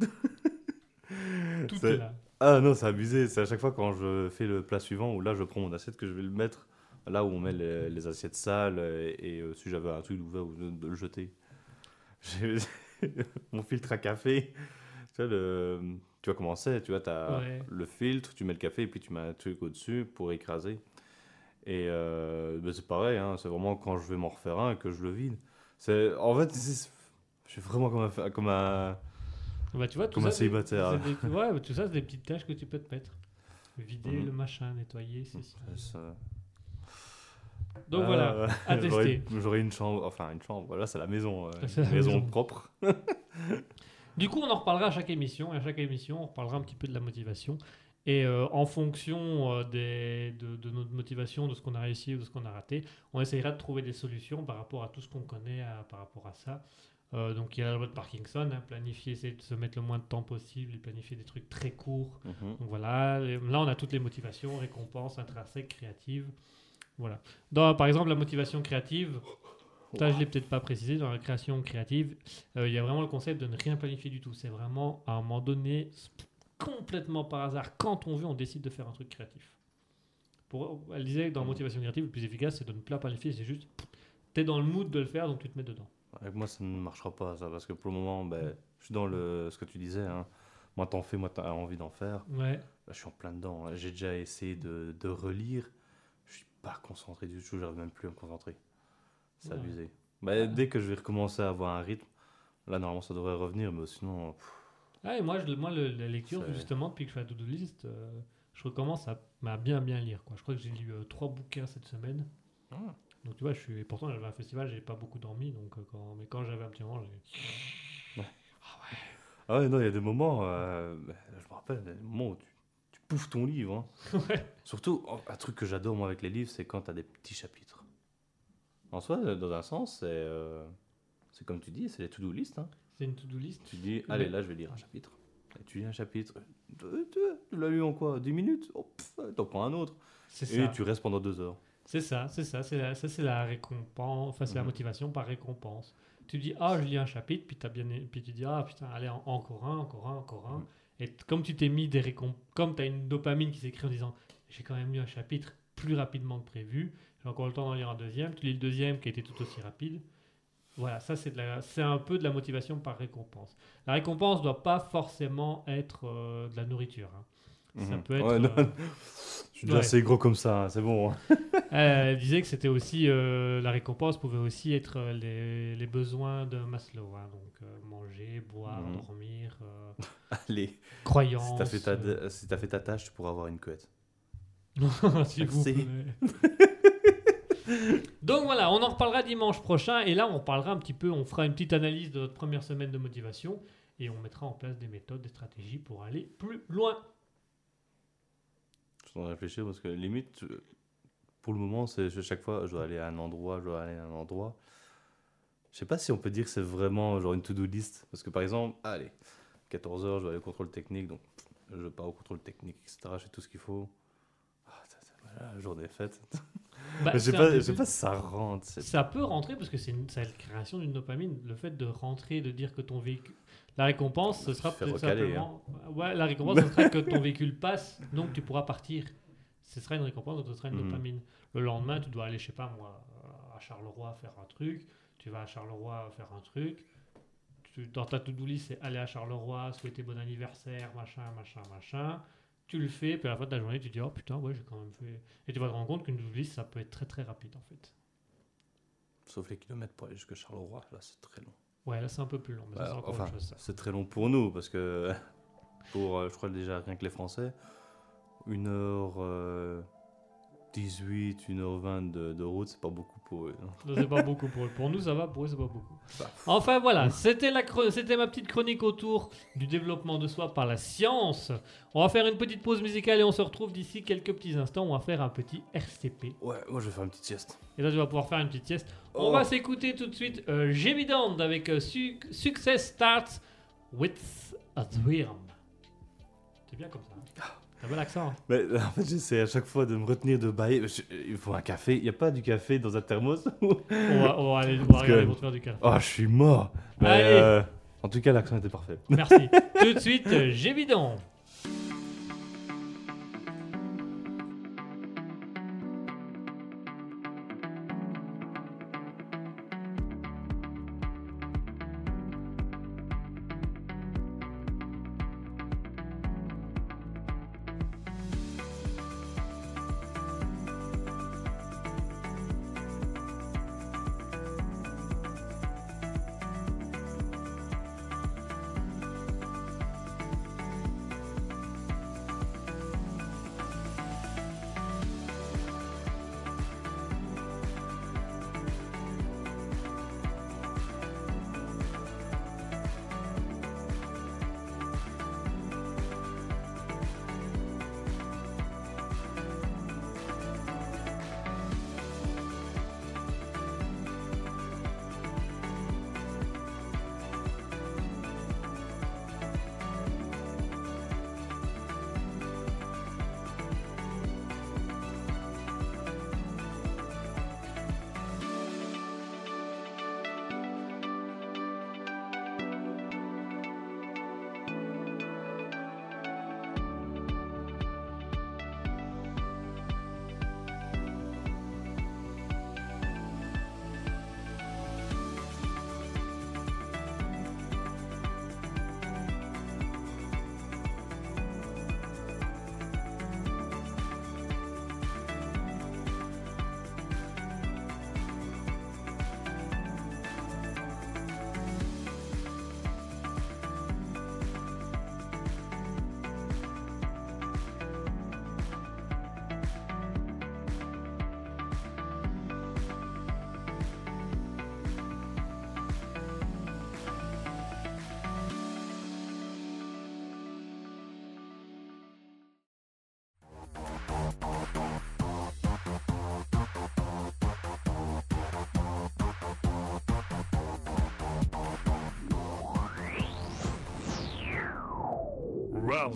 Tout est là. Ah non, c'est abusé. C'est à chaque fois quand je fais le plat suivant où là je prends mon assiette que je vais le mettre là où on met les, les assiettes sales et, et, euh, si j'avais un truc ouvert ou de, de le jeter. Mon filtre à café. Tu vois, le, tu vois comment c'est Tu vois, as Ouais. le filtre, tu mets le café et puis tu mets un truc au-dessus pour écraser. Et euh, ben, c'est pareil, hein, c'est vraiment quand je vais m'en refaire un que je le vide. C'est, en fait, c'est- je suis vraiment comme un, comme un, Bah, tu vois, tout Comme ça, un c'est- célibataire. c'est des- Ouais, tout ça, c'est des petites tâches que tu peux te mettre. Vider Mhm. le machin, nettoyer, ceci. ça- Donc Ah, voilà, à tester. J'aurais une chambre, enfin une chambre, là c'est la maison, euh, une la maison maison. propre. Du coup, on en reparlera à chaque émission. Et à chaque émission, on reparlera un petit peu de la motivation. Et euh, en fonction euh, des, de, de notre motivation, de ce qu'on a réussi ou de ce qu'on a raté, on essayera de trouver des solutions par rapport à tout ce qu'on connaît à- par rapport à ça. Euh, donc il y a la loi de Parkinson, hein, planifier, essayer de se mettre le moins de temps possible et planifier des trucs très courts. Mhm. Donc voilà, et là on a toutes les motivations, récompenses, intrinsèques, créatives. Voilà. Dans, par exemple, la motivation créative, ça je l'ai peut-être pas précisé, dans la création créative, euh, il y a vraiment le concept de ne rien planifier du tout. C'est vraiment à un moment donné, complètement par hasard, quand on veut, on décide de faire un truc créatif. Pour, elle disait que dans la motivation créative, le plus efficace, c'est de ne pas planifier, c'est juste, tu es dans le mood de le faire, donc tu te mets dedans. Avec moi ça ne marchera pas ça, parce que pour le moment, ben, je suis dans le, ce que tu disais, hein. moi t'en fais, moi t'as envie d'en faire. Ouais. Là, je suis en plein dedans, j'ai déjà essayé de, de relire, pas concentré du tout, j'arrive même plus à me concentrer. C'est Ouais. abusé. Ben, Dès que je vais recommencer à avoir un rythme, là normalement ça devrait revenir, mais sinon... pff, Ah, et moi, je, moi le- la lecture, justement, depuis que je fais la to-do list, euh, je recommence à, à bien bien lire. Quoi. Je crois que j'ai lu euh, trois bouquins cette semaine. Ah. Donc tu vois, je suis. et Pourtant, j'avais un festival, j'ai pas beaucoup dormi. Donc, euh, quand... Mais quand j'avais un petit moment, j'ai. Ah ouais, non, il y a des moments, je me rappelle, des moments où tu, tu bouffes ton livre. hein. Ouais. Surtout, oh, un truc que j'adore moi avec les livres, c'est quand tu as des petits chapitres. En soi, euh, dans un sens, c'est euh, c'est comme tu dis, c'est les to-do list. hein. C'est une to-do list. Tu dis, allez, là, je vais lire un chapitre. Et tu lis un chapitre. Tu, tu- tu l'as lu en quoi? 10 minutes? Oh, T'en prends un autre. C'est Et ça. tu restes pendant deux heures. C'est ça, c'est ça, c'est la, ça c'est la récompense, enfin c'est la Mhm. motivation par récompense. Tu dis ah je lis un chapitre, puis, as bien, puis tu dis ah putain allez en- encore un, encore un, encore un. Mhm. Et comme tu t'es mis des récompenses, comme tu as une dopamine qui s'écrit en disant j'ai quand même lu un chapitre plus rapidement que prévu, j'ai encore le temps d'en lire un deuxième, tu lis le deuxième qui a été tout aussi rapide. Voilà, ça c'est de la- c'est un peu de la motivation par récompense. La récompense ne doit pas forcément être euh, de la nourriture. hein. Ça Mhm. peut être. Ouais, euh, Je suis déjà assez gros comme ça, hein, c'est bon. Euh, Elle disait que c'était aussi euh, la récompense pouvait aussi être euh, les, les besoins de Maslow, hein, donc euh, manger, boire, Mhm. dormir, euh, Allez, croyance. si t'as fait, ta... si t'as fait ta tâche, tu pourras avoir une couette. vous plaît. donc voilà, on en reparlera dimanche prochain et là on parlera un petit peu, on fera une petite analyse de notre première semaine de motivation et on mettra en place des méthodes, des stratégies pour aller plus loin. Je suis en train de réfléchir parce que limite, pour le moment, c'est je- chaque fois, je dois aller à un endroit, je dois aller à un endroit. Je sais pas si on peut dire que c'est vraiment genre une to-do list. Parce que par exemple, allez, 14h, je dois aller au contrôle technique, donc je pars au contrôle technique, etc. J'ai tout ce qu'il faut. Ah, voilà, la journée faite. Bah, je sais pas, je sais pas si ça rentre. Ça peut rentrer parce que c'est la création d'une dopamine. Le fait de rentrer, de dire que ton véhicule. La récompense, ce sera peut-être recaler, simplement. Ouais, la récompense, ce sera que ton véhicule passe, donc tu pourras partir. Ce sera une récompense, donc ce sera une Mhm. dopamine. Le lendemain, tu dois aller, je sais pas moi, à Charleroi faire un truc. Tu vas à Charleroi faire un truc. Tu- dans ta to-do list, c'est aller à Charleroi, souhaiter bon anniversaire, machin, machin, machin. Tu le fais, puis à la fin de la journée, tu dis Oh putain, ouais, j'ai quand même fait. Et tu vas te rendre compte qu'une to-do list, ça peut être très très rapide en fait. Sauf les kilomètres pour aller jusqu'à Charleroi, là c'est très long. Ouais, là c'est un peu plus long, mais ça Bah, c'est encore enfin, autre chose. ça. c'est très long pour nous parce que pour, euh, je crois déjà rien que les Français, 1h18, 1h20 de, de route, c'est pas beaucoup pour eux. hein. C'est pas beaucoup pour eux. Pour nous, ça va, pour eux, c'est pas beaucoup. Enfin voilà, c'était la chro- c'était ma petite chronique autour du développement de soi par la science. On va faire une petite pause musicale et on se retrouve d'ici quelques petits instants. On va faire un petit RCP. Ouais, moi je vais faire une petite sieste. Et là, tu vas pouvoir faire une petite sieste. On Oh. va s'écouter tout de suite euh, Gévidand avec euh, Su- Success Starts with a Dream. C'est bien comme ça. T'as bon accent. Mais en fait, j'essaie à chaque fois de me retenir de bailler. Je- Il faut un café. Il n'y a pas du café dans un thermos On va, on va aller va Parce que- te faire du café. Oh, je suis mort. Mais Allez. euh, en tout cas, l'accent était parfait. Merci. tout de suite, euh, Gévidand.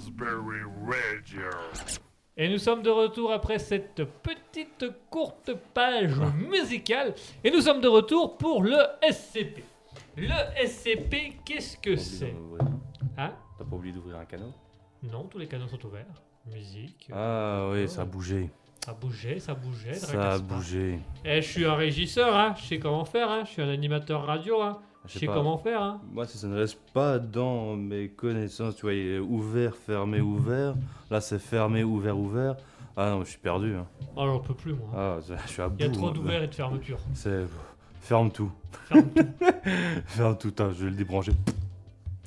Raspberry Radio. Et nous sommes de retour après cette petite courte page musicale. Et nous sommes de retour pour le SCP. Le SCP, qu'est-ce que c'est. Hein? T'as pas oublié d'ouvrir un canot? Non, tous les canaux sont ouverts. Musique. Ah oui, ça a bougé. Ça bougeait, ça bougeait. Ça a bougé. Eh, je suis un régisseur, hein. je sais comment faire, hein. je suis un animateur radio, hein. Je sais pas. comment faire. Hein. Moi, si ça ne reste pas dans mes connaissances, tu vois, il est ouvert, fermé, ouvert. Là, c'est fermé, ouvert, ouvert. Ah non, je suis perdu. hein. Oh, j'en peux plus, moi. Ah, je suis à bout. Il y a trop moi. d'ouverts et de fermetures. C'est. Ferme tout. Ferme tout. Ferme tout. Je vais le débrancher.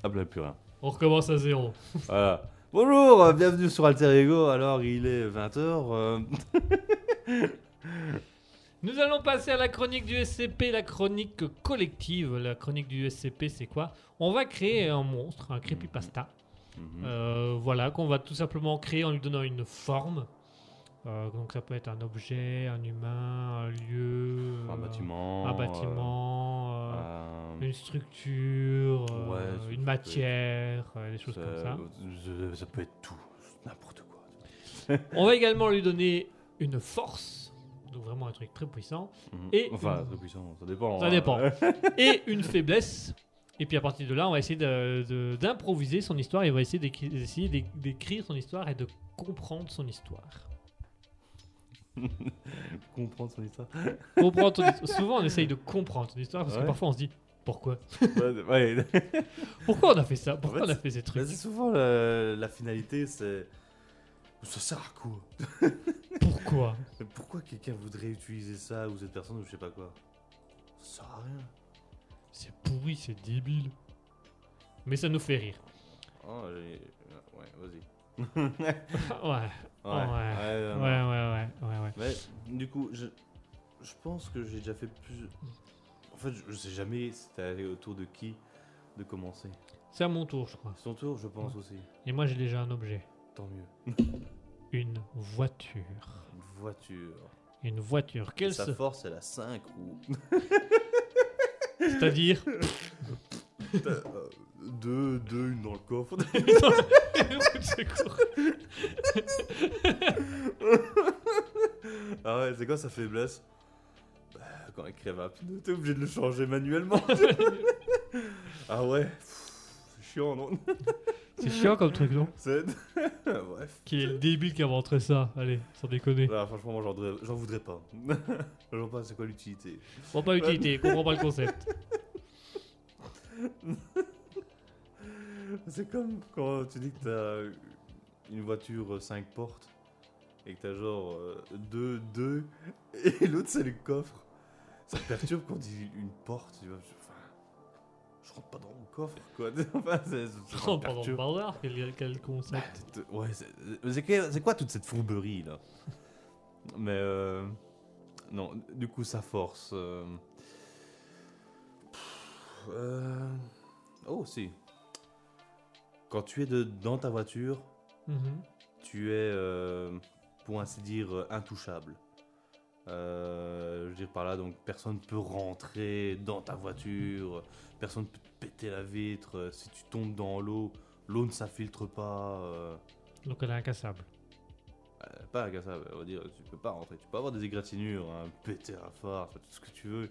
Hop là, plus rien. On recommence à zéro. Voilà. Bonjour, euh, bienvenue sur Alter Ego. Alors, il est 20h. Nous allons passer à la chronique du SCP, la chronique collective. La chronique du SCP, c'est quoi? On va créer un monstre, un creepypasta. Euh, voilà, qu'on va tout simplement créer en lui donnant une forme. Euh, donc ça peut être un objet, un humain, un lieu, un euh, bâtiment. un bâtiment, euh, une structure, Ouais, une matière, des choses comme ça. ça peut être tout. N'importe quoi. On va également lui donner une force, donc vraiment un truc très puissant, Mhm. Et- Enfin, très puissant, ça dépend. Ça hein. dépend. et une faiblesse. Et puis à partir de là, on va essayer d'improviser son histoire et on va essayer d'écrire son histoire et de comprendre son histoire. Comprendre son histoire. Comprendre ton histoire. Souvent, on essaye de comprendre son histoire parce que parfois on se dit pourquoi? Pourquoi on a fait ça? Pourquoi En on a fait ces Bah, trucs c'est souvent la, la finalité, c'est. Ça sert à quoi? Pourquoi? Mais Pourquoi quelqu'un voudrait utiliser ça ou cette personne ou je sais pas quoi? Ça sert à rien. C'est pourri, c'est débile. Mais ça nous fait rire. Oh, j'ai- ouais, vas-y. ouais, Ouais, Ouais. ouais, ouais, non, ouais, ouais, ouais, ouais. Mais du coup, je, je pense que j'ai déjà fait plus. En fait, je, je sais jamais c'était allé autour de qui de commencer. C'est à mon tour, je crois. C'est ton tour, je pense aussi. Et moi, j'ai déjà un objet. Tant mieux. Une voiture. Une voiture. Une voiture. Quelle Sa se... force, elle a 5 roues. C'est-à-dire Euh, deux, deux, une dans le coffre. Ah ouais, c'est quoi sa faiblesse Bah, Quand elle crève un pneu, t'es obligé de le changer manuellement. ah ouais C'est chiant, non? C'est chiant comme truc, non C'est. Bref. Qui est le débile qui a inventé ça Allez, sans déconner. Ah, franchement, moi j'en voudrais, j'en voudrais pas. Je vois pas c'est quoi l'utilité. Bon, pas utilité, comprends pas le concept. C'est comme quand tu dis que t'as une voiture 5 portes et que t'as genre 2, 2 et l'autre c'est le coffre. Ça perturbe quand on dit une porte, tu vois. Rentre pas dans mon coffre, quoi. Enfin, c'est, rentre pas dans le bazar, quel, quel concept. T'es- Ouais, c'est, quoi- toute cette fourberie là? Mais euh, non, du coup, ça force. euh, pff, euh, oh, si. Quand tu es de, dans ta voiture, Mhm. tu es, pour ainsi dire, intouchable. Euh, je veux dire par là, donc personne ne peut rentrer dans ta voiture, personne ne peut péter la vitre. euh, Si tu tombes dans l'eau, l'eau ne s'infiltre pas. euh, Donc elle est incassable. euh, pas ça, on va dire, tu peux pas rentrer. Tu peux avoir des égratignures, un péter à phare, tout ce que tu veux.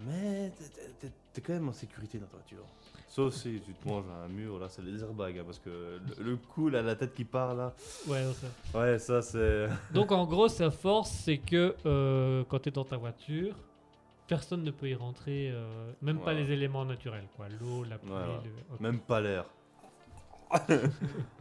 Mais t'es- t'es- t'es t'es quand même en sécurité dans ta voiture. Sauf si tu te manges un mur, là c'est les airbags, hein, parce que le, le coup, là, la tête qui part là. Ouais, ça- Ouais, ça c'est. Donc en gros, sa force, c'est que euh, quand tu es dans ta voiture, personne ne peut y rentrer, euh, même pas les éléments naturels, quoi. L'eau, la pluie, Ouais, le-. Même pas l'air.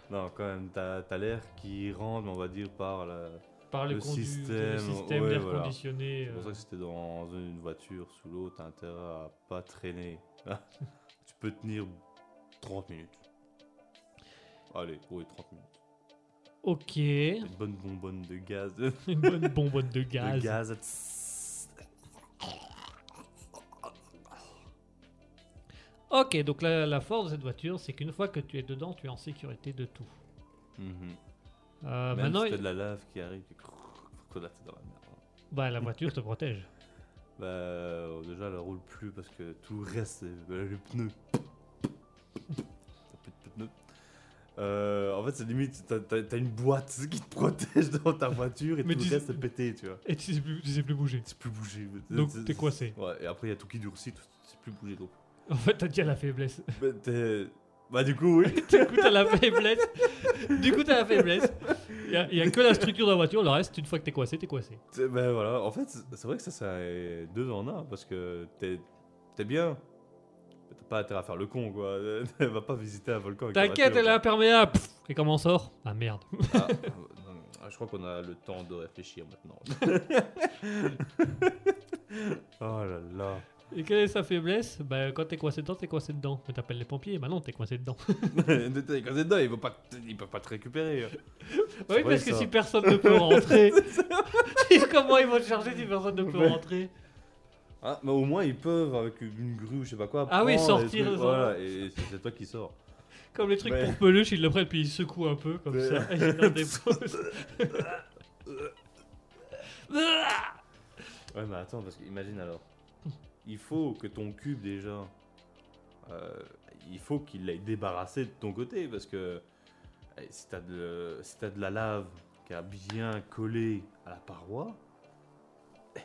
non, quand même, t'as l'air qui rentre, on va dire, par la. par le, conduit, système, le système ouais, d'air voilà. conditionné. C'est pour ça euh, que si t'es dans une voiture sous l'eau, t'as intérêt à pas traîner. tu peux tenir 30 minutes. Allez, oui, 30 minutes. Ok, Une bonne bonbonne de gaz. de une bonne bonbonne de gaz. gaz. Ok, donc la, la force de cette voiture, c'est qu'une fois que tu es dedans, tu es en sécurité de tout. Mhm. Euh, Même maintenant, si t'as de la lave qui arrive, tu faut là, t'es dans la merde. bah, la voiture te protège. Bah, euh, déjà, elle roule plus parce que tout le reste, c'est bah, les pneus. T'as plus de pneus. Euh, en fait, c'est limite, t'as- t'as t'as une boîte qui te protège dans ta voiture et Mais tout tu- le reste c'est pété, tu vois. Et tu sais plus, tu sais plus bouger. C'est plus bouger. Donc t'es coincé. Ouais, et après il y a tout qui durcit, tu sais plus bouger donc. En fait, t'as déjà la faiblesse. Bah, bah du coup, oui. du coup, t'as la faiblesse. Du coup, t'as la faiblesse. Il y, a- il y a que la structure de la voiture, le reste, une fois que t'es coincé, t'es coincé. C'est- Ben voilà, en fait, c'est vrai que ça, c'est deux en un, parce que t'es t'es bien. mais T'as pas intérêt à faire le con, quoi. Va pas visiter un volcan avec ta T'inquiète, voiture, elle est imperméable. Pff, Et comment on sort? Ah merde. quoi. Ah, non, ah, je crois qu'on a le temps de réfléchir maintenant. oh là là. Et quelle est sa faiblesse? Bah, quand t'es coincé dedans, t'es coincé dedans. Mais t'appelles les pompiers Bah non, t'es coincé dedans. T'es coincé dedans, il peut pas, te- il peut pas te récupérer. oui, parce que ça. si personne ne peut rentrer. comment ils vont te charger si personne ne peut Ouais. rentrer? Ah, mais au moins ils peuvent avec une grue ou je sais pas quoi. Ah oui, prendre les sortir, trucs, ça. Voilà, et c'est c'est toi qui sors. Comme les trucs Ouais. pour peluche, ils le prennent puis ils secouent un peu, comme Ouais. ça. Et ils en déposent. Ouais, mais attends, parce qu'imagine alors. Il faut que ton cube déjà. euh, il faut qu'il l'ait débarrassé de ton côté parce que eh, si t'as de, si t'as de la lave qui a bien collé à la paroi, eh,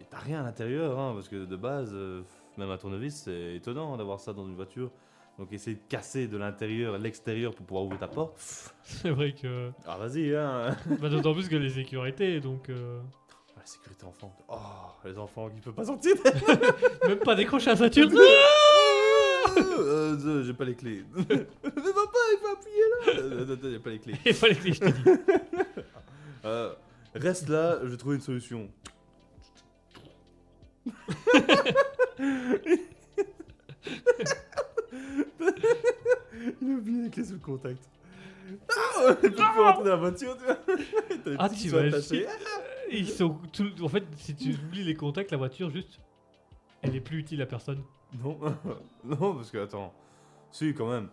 et t'as rien à l'intérieur, hein, parce que de base, euh, même à tournevis, c'est étonnant d'avoir ça dans une voiture. Donc essayer de casser de l'intérieur à l'extérieur pour pouvoir ouvrir ta porte. C'est vrai que. Ah vas-y, hein Bah, D'autant plus que les sécurités, donc. euh, sécurité enfant. Oh, les enfants qui peuvent pas sortir Même pas décrocher la ceinture. Euh, euh, J'ai pas les clés. Mais papa, il faut appuyer là. Euh, attends, J'ai pas les clés. Il fallait que je te dise. Euh, reste là, je vais trouver une solution. il a oublié les clés sous le contact. Ah, il peut plus rentrer dans la voiture, tu vois. Ah, tu vas. Ils sont tout- En fait, si tu oublies les contacts, la voiture, juste. Elle est plus utile à personne. Non, non, parce que attends. Si, quand même.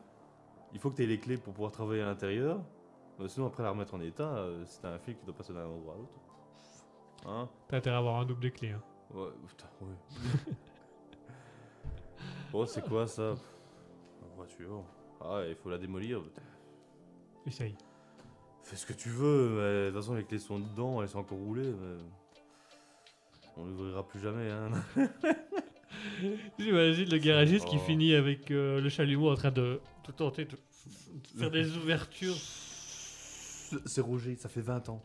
Il faut que tu aies les clés pour pouvoir travailler à l'intérieur. Euh, sinon, après la remettre en état, euh, c'est un fil qui doit passer d'un endroit à l'autre. Hein? T'as intérêt à avoir un double de clés. Hein. Ouais, putain, ouais. oh, c'est quoi ça? La voiture. Ah, il faut la démolir. Essaye. Fais ce que tu veux, mais de toute façon, les clés sont dedans, elles sont encore roulées. Mais... On l'ouvrira plus jamais, hein. J'imagine le garagiste qui Oh. finit avec euh, le chalumeau en train de, de tenter de faire des ouvertures. C'est Roger, ça fait 20 ans.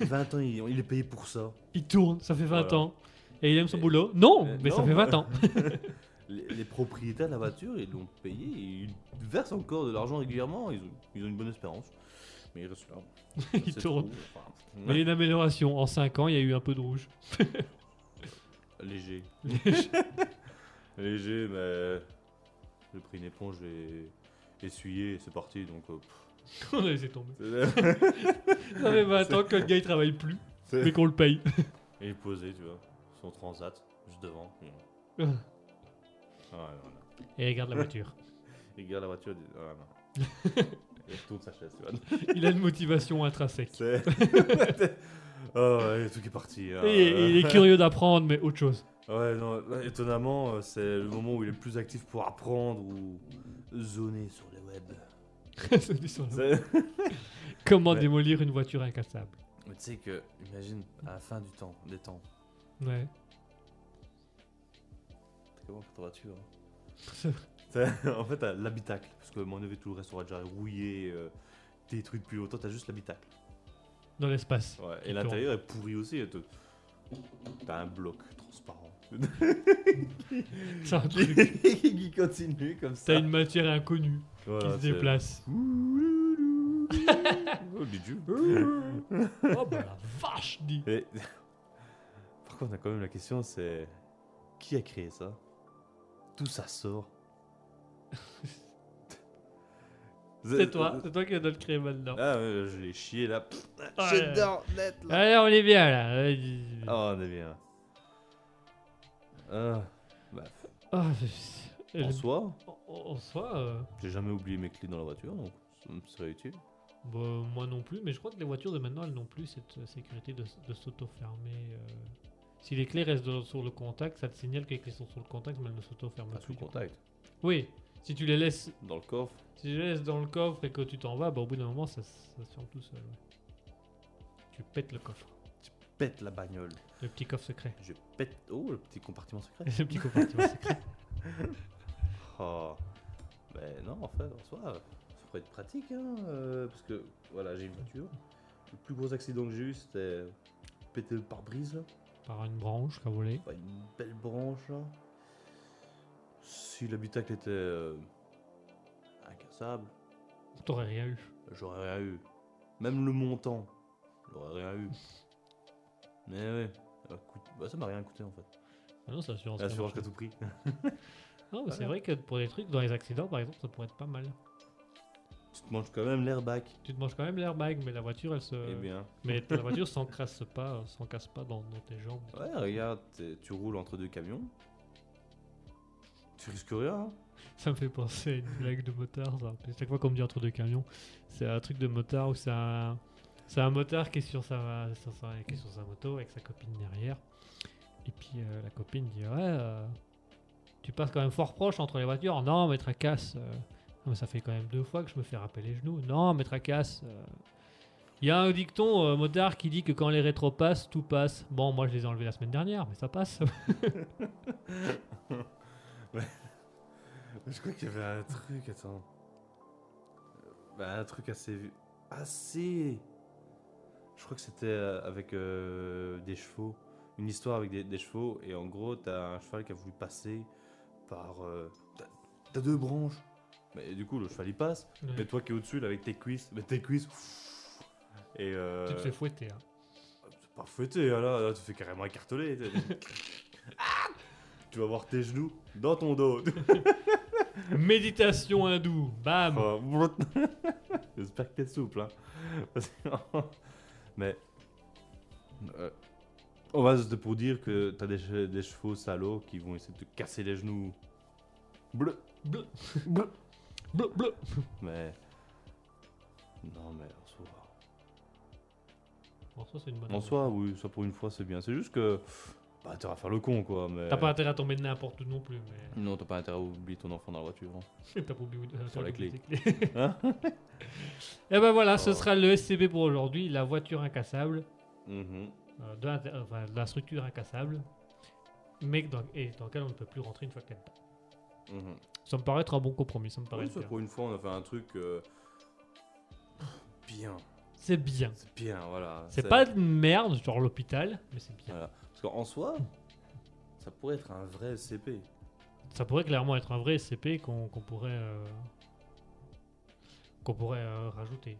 20 ans, il, il est payé pour ça. Il tourne, ça fait 20 Voilà. ans. Et il aime son Et- boulot Non, mais ça fait 20 ans. Les, les propriétaires de la voiture, ils l'ont payé, et ils versent encore de l'argent régulièrement, ils ont, ils ont une bonne espérance. Mais ils restent là. Il C'est tourne. trop, enfin, Mais il y a une amélioration. En 5 ans, il y a eu un peu de rouge. Léger. Léger, mais j'ai pris une éponge et essuyé et c'est parti. Donc, euh, On a laissé tomber. Ça fait 20 ans que le gars il travaille plus, mais qu'on le paye. Et il est posé, tu vois, son transat, juste devant. Ah. Ah. Et regarde la voiture. Il regarde la voiture, il dit, ah non. il retourne sa chaise, tu vois. Il a une motivation intrinsèque. C'est. oh, ouais, tout qui est parti. hein. Et il est curieux d'apprendre, mais autre chose. Ouais, non, là, étonnamment, euh, c'est le moment où il est le plus actif pour apprendre ou zoner sur les web. C'est- Comment Ouais. démolir une voiture incassable. Mais tu sais que, imagine, à la fin du temps, des temps, Ouais. Pour T'as- En fait, t'as l'habitacle, parce que mon neveu, tout le reste sera déjà rouillé, euh, détruit depuis longtemps, t'as juste l'habitacle. Dans l'espace. Ouais, et l'intérieur est pourri aussi. et te- T'as un bloc transparent C'est un truc. qui continue comme ça. T'as une matière inconnue Voilà, qui se c'est- déplace. Oh, oh bah la vache. Et- Par contre, on a quand même la question, c'est qui a créé ça? D'où ça sort C'est toi, c'est toi qui dois le créer maintenant. Ah ouais, je l'ai chié là. Ah, Je ouais. dors net là. Allez, on est bien là. Euh, Oh, on est bien. Ah, bah, ah, c'est- en soi, en- soi, euh, j'ai jamais oublié mes clés dans la voiture, donc ça me serait utile. bah, moi non plus, mais je crois que les voitures de maintenant elles n'ont plus cette euh, sécurité de, de s'auto-fermer. euh. Si les clés restent sur le contact, ça te signale que les clés sont sur le contact, mais elles ne s'auto-ferment Pas sous contact. Oui, Si tu les laisses, Dans le coffre. si tu les laisses dans le coffre et que tu t'en vas, bah, au bout d'un moment, ça, ça se ferme tout seul. ouais. Tu pètes le coffre. Pète la bagnole. Le petit coffre secret. Je pète. Oh, le petit compartiment secret. le petit compartiment secret. Oh. Ben non, en fait, en soi, ça pourrait être pratique, hein, euh, parce que voilà, j'ai une voiture. Le plus gros accident que j'ai eu, c'était péter le pare-brise, là. Par une branche qu'a volé. Enfin, une belle branche, là. Si l'habitacle était euh, incassable, T'aurais rien eu. j'aurais rien eu. Même le montant, j'aurais rien eu. Mais ouais, ça bah, ça m'a rien coûté en fait. Ah non, c'est l'assurance. A tout prix. Non, mais c'est vrai que pour des trucs, dans les accidents par exemple, ça pourrait être pas mal. Tu te manges quand même l'airbag. Tu te manges quand même l'airbag, mais la voiture, elle se. Eh bien. Mais la voiture s'encrasse pas, s'encasse pas dans, dans tes jambes. Ouais, regarde, tu roules entre deux camions. Tu risques rien. hein. Ça me fait penser à une blague de motard. Ça. Chaque fois qu'on me dit entre deux camions, c'est un truc de motard où c'est un, c'est un motard qui est, sur sa, sur sa- qui est sur sa moto avec sa copine derrière. Et puis euh, la copine dit Ouais, euh, tu passes quand même fort proche entre les voitures. Non, mais tracasse. euh, mais ça fait quand même deux fois que je me fais rappeler les genoux. Non, mais tracasse. euh. Il y a un dicton euh, motard qui dit que quand les rétros passent, tout passe. Bon, moi je les ai enlevés la semaine dernière, mais ça passe. Je crois qu'il y avait un truc, attends. Bah, un truc assez. Assez. Je crois que c'était euh, avec euh, des chevaux. Une histoire avec des, chevaux. Et en gros, t'as un cheval qui a voulu passer par. T'as deux branches. Mais du coup, le cheval il passe. Ouais. Mais toi qui es au-dessus, là, avec tes cuisses. Mais tes cuisses. pff, Et. Euh, Tu te fais fouetter. hein. C'est pas fouetté, hein, là, là, tu fais carrément écarteler. Ah tu vas voir tes genoux dans ton dos. Méditation hindoue, bam Oh, J'espère que t'es souple. Hein. Mais. euh, on va se pour dire que t'as des, che- des chevaux salauds qui vont essayer de te casser les genoux. Bleu. Bleu. Bleu. Bleu, bleu. Mais. Non, mais en soi. En soi, c'est une bonne En soi, oui, ça pour une fois, c'est bien. C'est juste que. Bah, t'as à faire le con, quoi. Mais... T'as pas intérêt à tomber de n'importe où non plus, mais Non, t'as pas intérêt à oublier ton enfant dans la voiture. hein. t'as pas oublié de Sur la clé. clés. Hein Et ben voilà, ce Oh. sera le SCB pour aujourd'hui, la voiture incassable, Mhm. euh, de, l'inter- enfin, de la structure incassable, mais dans, et dans laquelle on ne peut plus rentrer une fois qu'elle est dedans. Mhm. Ça me paraît être un bon compromis, ça me paraît Oui, ça, pour une fois, on a fait un truc euh, bien. C'est bien. C'est bien, voilà. C'est pas de merde, genre l'hôpital, mais c'est bien. Voilà. Parce qu'en soi, ça pourrait être un vrai SCP. Ça pourrait clairement être un vrai SCP qu'on pourrait, euh, qu'on pourrait euh, rajouter.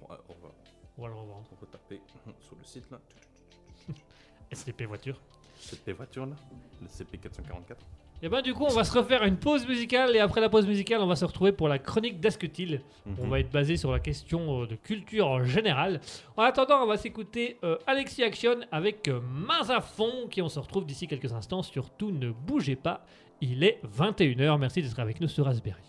On, va, On va le revendre. on peut taper sur le site là. SCP voiture. SCP voiture là. Le CP 444. Et ben du coup, on va se refaire une pause musicale et après la pause musicale, on va se retrouver pour la chronique d'Asketil. On Mhm. va être basé sur la question euh, de culture générale. En attendant, on va s'écouter euh, Alexis Action avec euh, Mains à fond, qui on se retrouve d'ici quelques instants. Surtout, ne bougez pas. Il est 21h. Merci d'être avec nous sur Raspberry.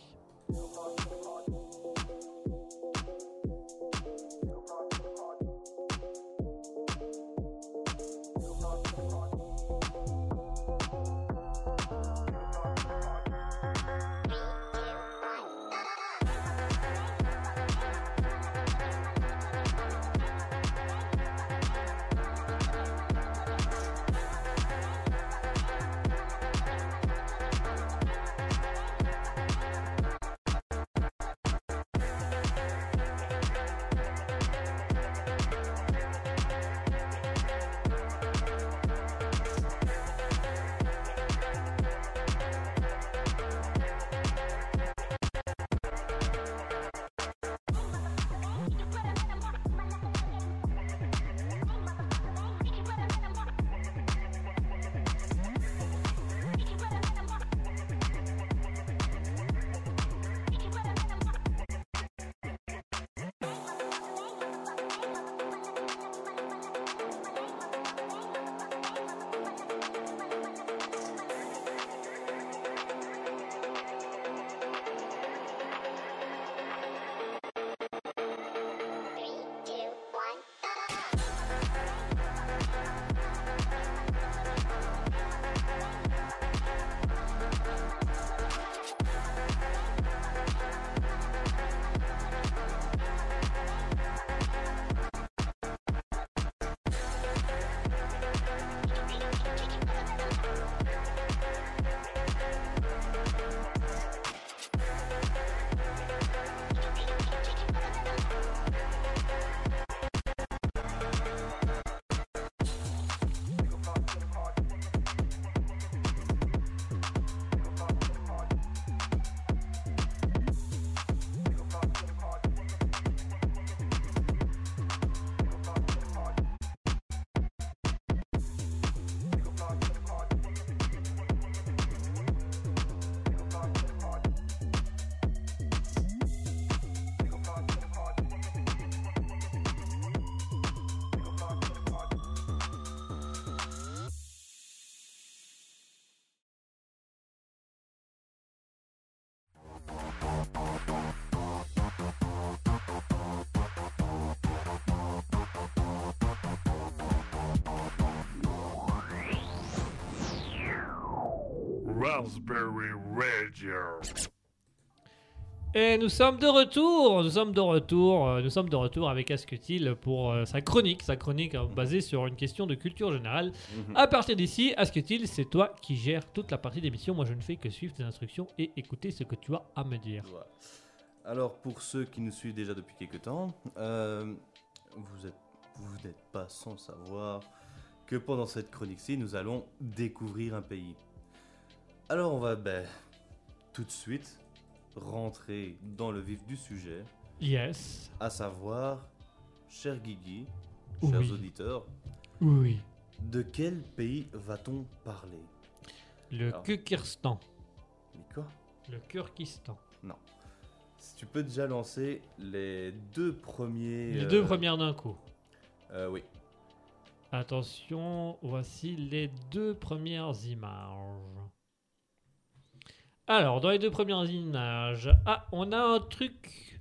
Raspberry Radio. Et nous sommes de retour, nous sommes de retour, euh, nous sommes de retour avec Asketil pour euh, sa chronique, sa chronique euh, basée sur une question de culture générale. Mhm. À partir d'ici, Asketil, c'est toi qui gères toute la partie d'émission. Moi, je ne fais que suivre tes instructions et écouter ce que tu as à me dire. Voilà. Alors, pour ceux qui nous suivent déjà depuis quelques temps, vous n'êtes pas sans savoir que pendant cette chronique-ci, nous allons découvrir un pays. Alors, on va ben, tout de suite rentrer dans le vif du sujet, Yes. à savoir, cher Guigui, chers Oui. auditeurs, Oui. de quel pays va-t-on parler? Le. Kyrgyzstan. Mais quoi? Le Kyrgyzstan. Si tu peux déjà lancer les deux premiers... Les euh, deux premières d'un coup. euh, oui. Attention, voici les deux premières images. Alors, dans les deux premières images, ah, on a un truc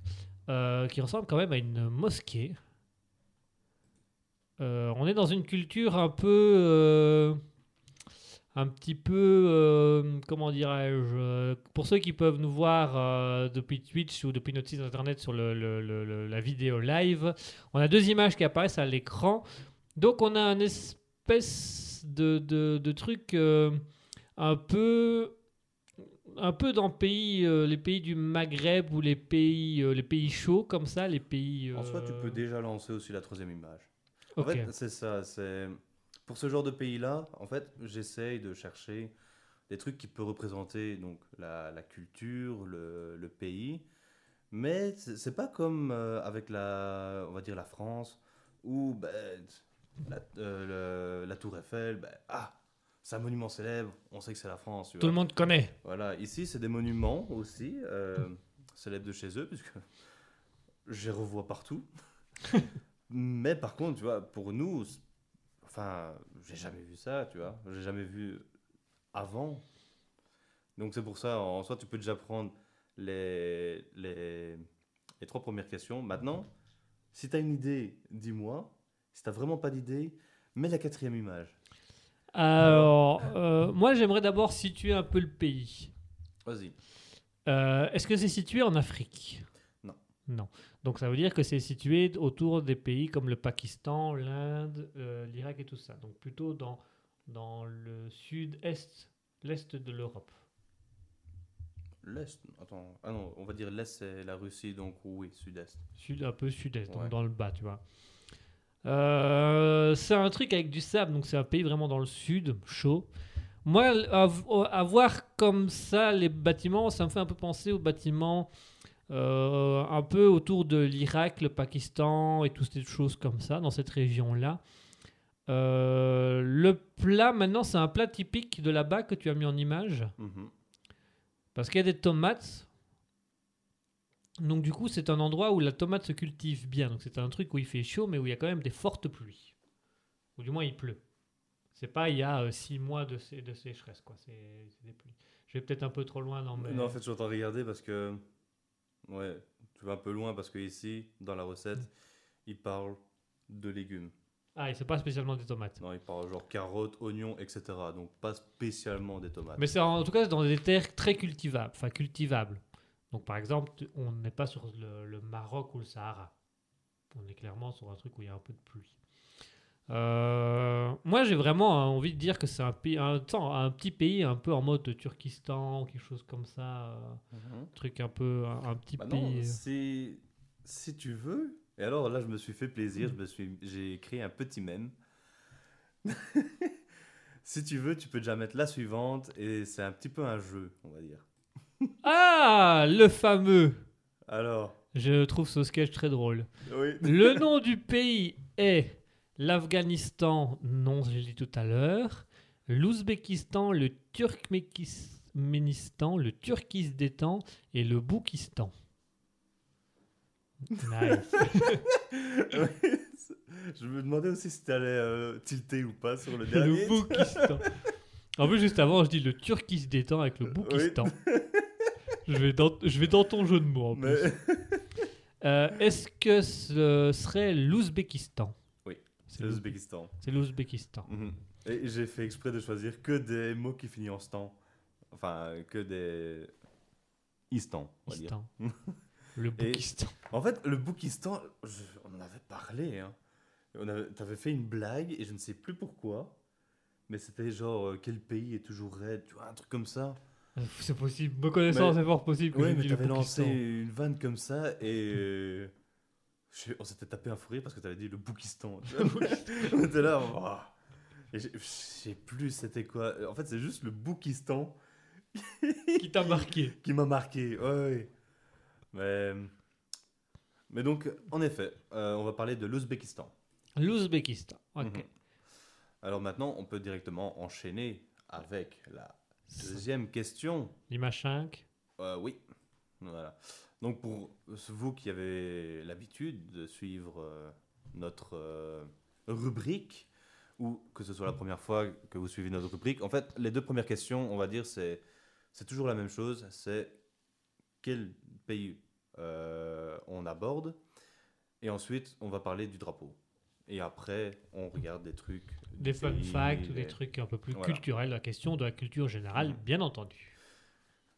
euh, qui ressemble quand même à une mosquée. Euh, on est dans une culture un peu, euh, un petit peu, comment dirais-je, pour ceux qui peuvent nous voir depuis Twitch ou depuis notre site internet sur la vidéo live, on a deux images qui apparaissent à l'écran. Donc on a un espèce de, truc un peu un peu dans pays, euh, les pays du Maghreb ou les pays, euh, les pays chauds comme ça, les pays. En soi, tu euh, peux déjà lancer aussi la troisième image. En fait, c'est ça. C'est pour ce genre de pays-là. En fait, j'essaye de chercher des trucs qui peuvent représenter donc la, la culture, le, le pays. Mais c'est pas comme euh, avec la, on va dire la France, où ben, la, euh, le- la Tour Eiffel, ben, ah, c'est un monument célèbre. On sait que c'est la France. Tout le monde connaît. Voilà, ici c'est des monuments aussi, euh, célèbres de chez eux, puisque je les revois partout. Mais par contre, tu vois, pour nous, enfin, j'ai jamais vu ça, tu vois, j'ai jamais vu avant. Donc c'est pour ça, en soi, tu peux déjà prendre les, les, les trois premières questions. Maintenant, si tu as une idée, dis-moi. Si tu vraiment pas d'idée, mets la quatrième image. Alors, euh, moi j'aimerais d'abord situer un peu le pays. Vas-y. Euh, Est-ce que c'est situé en Afrique? Non. Non. Donc ça veut dire que c'est situé autour des pays comme le Pakistan, l'Inde, euh, l'Irak et tout ça. Donc plutôt dans, dans le sud-est, l'est de l'Europe. L'Est, attends, ah non, on va dire l'Est c'est la Russie, donc oui, Sud-Est. Sud, un peu sud-est, donc dans le bas, tu vois. Euh, c'est un truc avec du sable, donc c'est un pays vraiment dans le sud, chaud. Moi, à, à voir comme ça les bâtiments, ça me fait un peu penser aux bâtiments euh, un peu autour de l'Irak, le Pakistan et toutes ces choses comme ça, dans cette région-là. Euh, le plat, maintenant, c'est un plat typique de là-bas que tu as mis en image. Mhm. Parce qu'il y a des tomates. Donc du coup, c'est un endroit où la tomate se cultive bien. Donc c'est un truc où il fait chaud, mais où il y a quand même des fortes pluies. Ou du moins, il pleut. C'est pas il y a euh, six mois de, sé- de sécheresse, quoi. C'est des pluies. Je vais peut-être un peu trop loin dans mes... Non, en fait, je suis en train de regarder parce que. Ouais, tu vas un peu loin parce que ici, dans la recette, Mm. il parle de légumes. Ah, et c'est pas spécialement des tomates. Non, il parle genre carottes, oignons, etc. Donc pas spécialement des tomates. Mais c'est en, en tout cas dans des terres très cultivables. Enfin, cultivables. Donc par exemple, on n'est pas sur le, le Maroc ou le Sahara. On est clairement sur un truc où il y a un peu de pluie. Euh, moi, j'ai vraiment envie de dire que c'est un, pays, un, un petit pays un peu en mode Turkistan, quelque chose comme ça. euh, Mhm. truc un peu, un, un petit Bah pays. euh. si, si tu veux. Et alors là, je me suis fait plaisir, je me suis, j'ai créé un petit mème. si tu veux, tu peux déjà mettre la suivante et c'est un petit peu un jeu, on va dire. Ah, le fameux. Alors, Je trouve ce sketch très drôle. oui. Le nom du pays est l'Afghanistan, non, je l'ai dit tout à l'heure. L'Ouzbékistan, le Turkménistan, le Turkistan et le Boukistan. Nice. je me demandais aussi si tu allais tilter ou pas sur le le dernier. Boukistan. En plus, juste avant, je dis le Turkistan avec le Boukistan. Je, vais dans, je vais dans ton jeu de mots en plus. Mais Euh, Est-ce que ce serait l'Ouzbékistan? Oui, C'est c'est l'Ouz- l'Ouzbékistan. c'est l'Ouzbékistan. Mhm. Et j'ai fait exprès de choisir que des mots qui finissent en stan. Enfin, que des. Istan, on va dire. Istan. Le Et- Boukistan. En fait, le Boukistan, je- on en avait parlé. Hein. On t'avais fait une blague et je ne sais plus pourquoi. Mais c'était genre, euh, quel pays est toujours raide, tu vois, un truc comme ça. C'est possible. Me connaissant, c'est fort possible que Oui, mais t'avais lancé une vanne comme ça et. euh, je- on s'était tapé un fou rire parce que t'avais dit le Boukistan. on était là, oh. Je sais plus c'était quoi? En fait, c'est juste le Boukistan Qui t'a marqué qui m'a marqué. Ouais, ouais. Mais. Mais donc, en effet, euh, on va parler de l'Ouzbékistan. L'Ouzbékistan. Ok. Mhm. Alors maintenant, on peut directement enchaîner avec la deuxième question. L'image 5. Euh, oui. Voilà. Donc pour vous qui avez l'habitude de suivre euh, notre euh, rubrique, ou que ce soit la première fois que vous suivez notre rubrique, en fait, les deux premières questions, on va dire, c'est c'est toujours la même chose. C'est quel pays on aborde, et ensuite on va parler du drapeau. Et après, on regarde des trucs. Des fun facts ou des trucs un peu plus Voilà. culturels. La question de la culture générale, Mhm. bien entendu.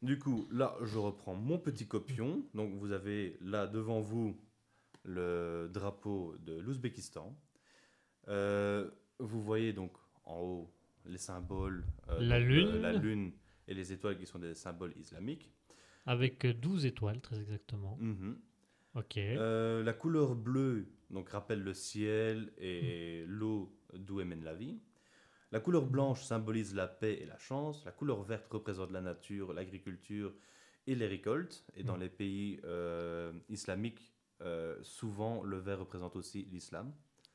Du coup, là, je reprends mon petit copion. Donc, vous avez là devant vous le drapeau de l'Ouzbékistan. Euh, vous voyez donc en haut les symboles. euh, La donc, lune. euh, la lune et les étoiles qui sont des symboles islamiques. Avec euh, 12 étoiles, très exactement. Mhm. Ok. Euh, la couleur bleue donc, rappelle le ciel et l'eau d'où émane la vie. La couleur blanche symbolise la paix et la chance. La couleur verte représente la nature, l'agriculture et les récoltes. Et dans Mm. les pays euh, islamiques, euh, souvent le vert représente aussi l'islam.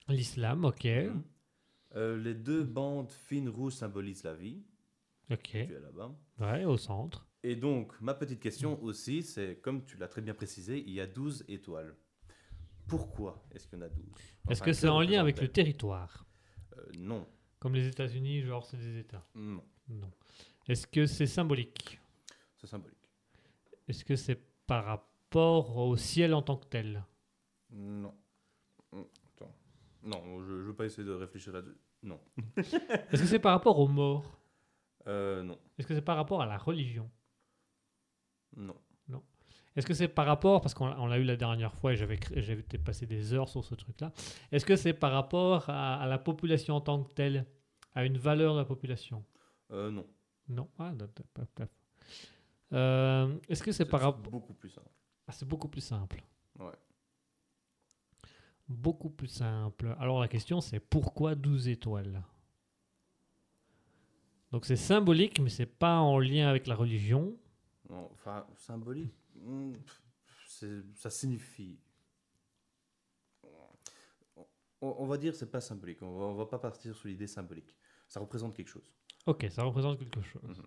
L'islam, ok. Euh, les deux bandes fines rouges symbolisent la vie. Ok. Tu es là-bas. Ouais, au centre. Et donc, ma petite question aussi, c'est comme tu l'as très bien précisé, il y a 12 étoiles. Pourquoi est-ce qu'il y en a 12 Est-ce que c'est en lien avec le territoire Euh, Non. Comme les États-Unis, genre c'est des États Non, Non. Est-ce que c'est symbolique c'est symbolique. Est-ce que c'est par rapport au ciel en tant que tel Non. Hum, Attends. Non, je ne veux pas essayer de réfléchir là-dessus. Non. Est-ce que c'est par rapport aux morts Euh, non. Est-ce que c'est par rapport à la religion Non. Est-ce que c'est par rapport, parce qu'on on l'a eu la dernière fois et j'avais passé des heures sur ce truc-là, est-ce que c'est par rapport à, à la population en tant que telle, à une valeur de la population? Euh, non. Non. Ah. Euh, est-ce que c'est par rapport... beaucoup plus simple. Ah, c'est beaucoup plus simple. Ouais. Beaucoup plus simple. Alors la question c'est pourquoi 12 étoiles? Donc c'est symbolique, mais c'est pas en lien avec la religion. Non, Enfin, symbolique, ça signifie. On, on va dire c'est pas symbolique. On va, on va pas partir sur l'idée symbolique. Ça représente quelque chose. Ok, ça représente quelque chose. Mhm.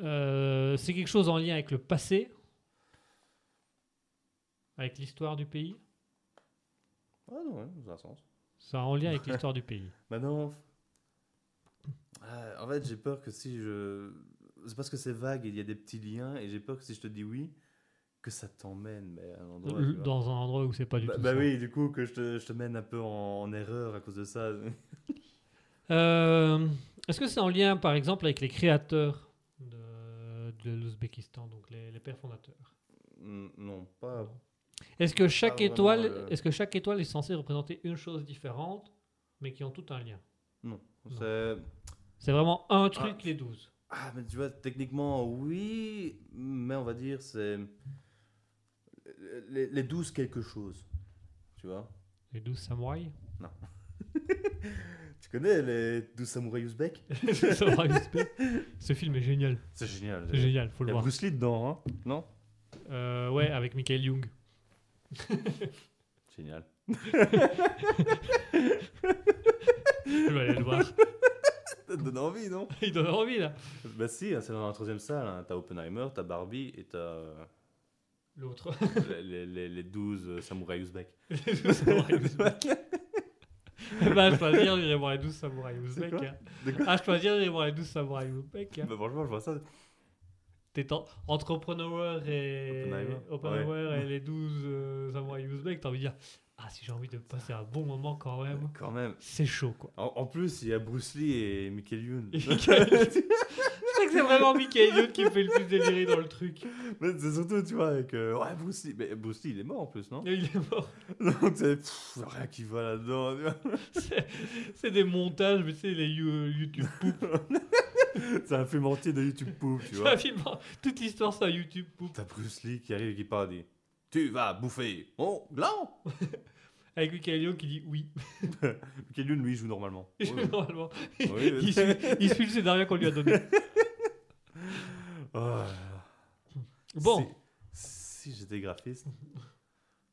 Euh, c'est quelque chose en lien avec le passé? Avec l'histoire du pays? Ah non, ça a un sens. C'est en lien avec l'histoire du pays. Maintenant, euh, en fait, j'ai peur que si je. C'est parce que c'est vague et il y a des petits liens, et j'ai peur que si je te dis oui, que ça t'emmène mais à un endroit. tu vois. Dans un endroit où c'est pas du Bah, tout bah ça. oui, du coup, que je te, je te mène un peu en, en erreur à cause de ça. Euh, Est-ce que c'est en lien, par exemple, avec les créateurs de, de l'Ouzbékistan, donc les, les pères fondateurs? Non, pas. Est-ce que chaque vraiment, étoile, euh, est-ce que chaque étoile est censée représenter une chose différente, mais qui ont tout un lien? Non. C'est. C'est vraiment un truc Ah. les 12. Ah, mais tu vois, techniquement, oui, mais on va dire, c'est. Les, les 12 quelque chose. Tu vois Les 12 samouraïs? Tu connais les 12 samouraïs ouzbeks? Samouraï ouzbek. Ce film est génial. C'est génial. C'est génial, faut Il le y a voir. Bruce Lee dedans, hein? Non? Euh, ouais, avec Michael Young. Génial. Je vais aller le voir. Ça te donne envie, non Il donne envie là. Bah si, hein, c'est dans la troisième salle. Hein. T'as Oppenheimer, t'as Barbie et t'as euh, L'autre. les, les, les 12 euh, samouraïs ouzbeks. Les 12 samouraïs ouzbeks. bah, je dois dire, j'irai voir les 12 samouraïs ouzbeks. hein. Ah, je dois dire, j'irai voir les 12 samouraïs ouzbeks. hein. Bah franchement, je vois ça. T'es en- entrepreneur et Oppenheimer. Oppenheimer et les 12 euh, samouraïs ouzbeks, t'as envie de dire Ah, si j'ai envie de passer un bon moment quand même, Quand même. c'est chaud quoi. En, en plus, il y a Bruce Lee et Michael Youn. Je sais que c'est vraiment Michael Youn qui me fait le plus délirer dans le truc. Mais c'est surtout, tu vois, avec. euh, ouais, Bruce Lee. Mais Bruce Lee, il est mort en plus, non? Et il est mort. Donc, c'est rien qui va là-dedans. C'est- des montages, mais c'est les You- YouTube poop. C'est un film entier de YouTube Poop, tu vois. film- Toute l'histoire, c'est un YouTube poop. T'as Bruce Lee qui arrive et qui parle dit Tu vas bouffer mon gland Avec Michael Youn qui dit oui. Michael Youn, lui, joue normalement. Il Ouais. Normalement. Oui, il, suit, il suit le scénario qu'on lui a donné. Oh. Bon, Si, si j'étais graphiste,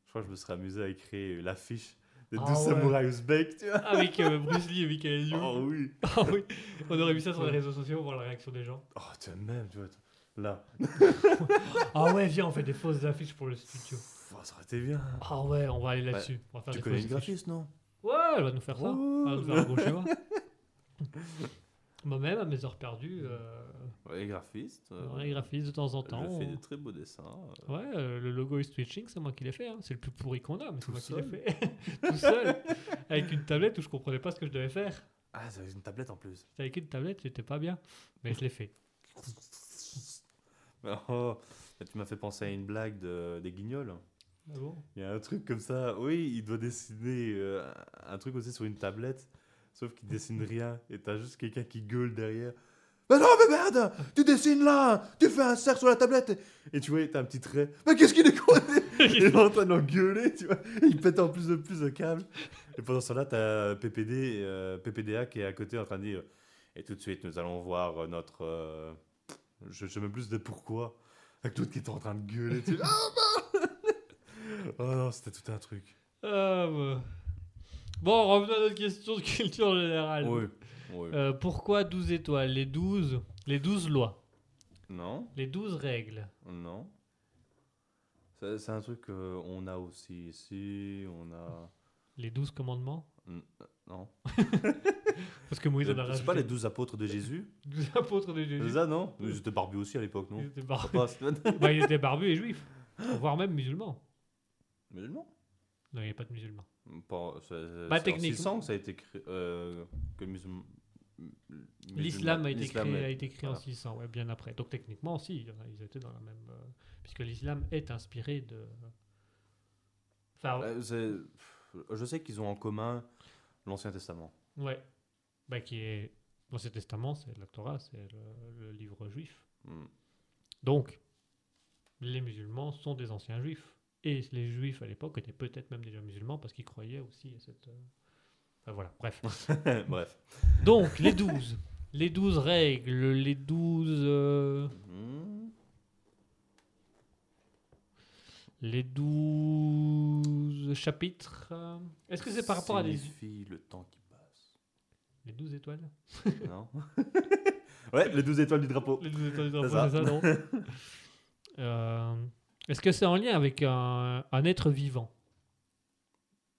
je crois que je me serais amusé à créer l'affiche de Ah 12 ouais. samouraïs ouzbeks, tu vois. avec euh, Bruce Lee et Michael Youn. Oh oui. Ah oui, on aurait vu ça sur les réseaux sociaux, voir la réaction des gens. Oh, tu vois, même, tu vois. Là. Ah ouais, viens, on fait des fausses affiches pour le studio. Pff, ça aurait été bien. Ah ouais, on va aller là-dessus. On va faire Tu des connais une graphiste, non? Ouais, elle va nous faire ça. Oh. Elle va nous faire un beau schéma. Moi-même, à mes heures perdues, euh, Ouais, graphiste. euh, dans les graphismes de temps en temps. Je fais on- de très beaux dessins. euh. Ouais, euh, le logo is twitching, c'est moi qui l'ai fait. hein. C'est le plus pourri qu'on a, mais c'est Tout moi qui l'ai seul fait. Tout seul. Avec une tablette où je comprenais pas ce que je devais faire. Ah, c'est une tablette en plus. C'était avec une tablette, j'étais pas bien. Mais je l'ai fait. Oh, tu m'as fait penser à une blague de, des guignols. Ah bon? Il y a un truc comme ça. Oui, il doit dessiner euh, un truc aussi sur une tablette. Sauf qu'il dessine rien. Et t'as juste quelqu'un qui gueule derrière. Mais non, mais merde Tu dessines là Tu fais un cercle sur la tablette Et tu vois, t'as un petit trait. Mais qu'est-ce qu'il est con Il est en train d'engueuler, tu vois. Il pète en plus de plus de câbles. Et pendant ce temps-là, t'as PPD, euh, PPDA qui est à côté en train de dire Et tout de suite, nous allons voir notre. euh, je sais même plus de pourquoi. Avec l'autre qui est en train de gueuler. Tu... Ah, bah Oh non, c'était tout un truc. Ah, bah. Bon, revenons à notre question de culture générale. Oui. oui. Euh, pourquoi 12 étoiles? Les 12, les 12 lois, Non, les 12 règles. non. C'est c'est un truc qu'on a aussi ici. On a. Les 12 commandements? Non. Parce que Moïse en a C'est rajouté pas les douze apôtres de Jésus? 12 apôtres de C'est Jésus. ça, non? Ils étaient barbus aussi à l'époque, non? Ils étaient barbus. C'est- bah, ils étaient barbus et juifs. Voire même musulmans. Musulmans? Non, il n'y a pas de musulmans. Pas- c'est- Bah, en techniquement. 600 que ça a été créé. euh, que le musulman. L'islam a été créé, a été créé en voilà. 600, ouais, bien après. Donc techniquement, si, ils étaient dans la même... euh, puisque l'islam est inspiré de... Enfin, Euh, Je sais qu'ils ont en commun l'Ancien Testament. ouais. Bah, qui est... L'Ancien Testament, c'est la Torah, c'est le, le livre juif. Hmm. Donc, les musulmans sont des anciens juifs. Et les juifs à l'époque étaient peut-être même déjà musulmans parce qu'ils croyaient aussi à cette... euh, Enfin voilà, bref. Bref. Donc, les 12. Les 12 règles, les 12... euh, Hmm. Les 12 chapitres. Est-ce que c'est par rapport à des. Le temps qui passe. Les 12 étoiles? Non Ouais, les 12 étoiles du drapeau. Les 12 étoiles du C'est drapeau, ça. c'est ça, non? Euh, Est-ce que c'est en lien avec un, un être vivant?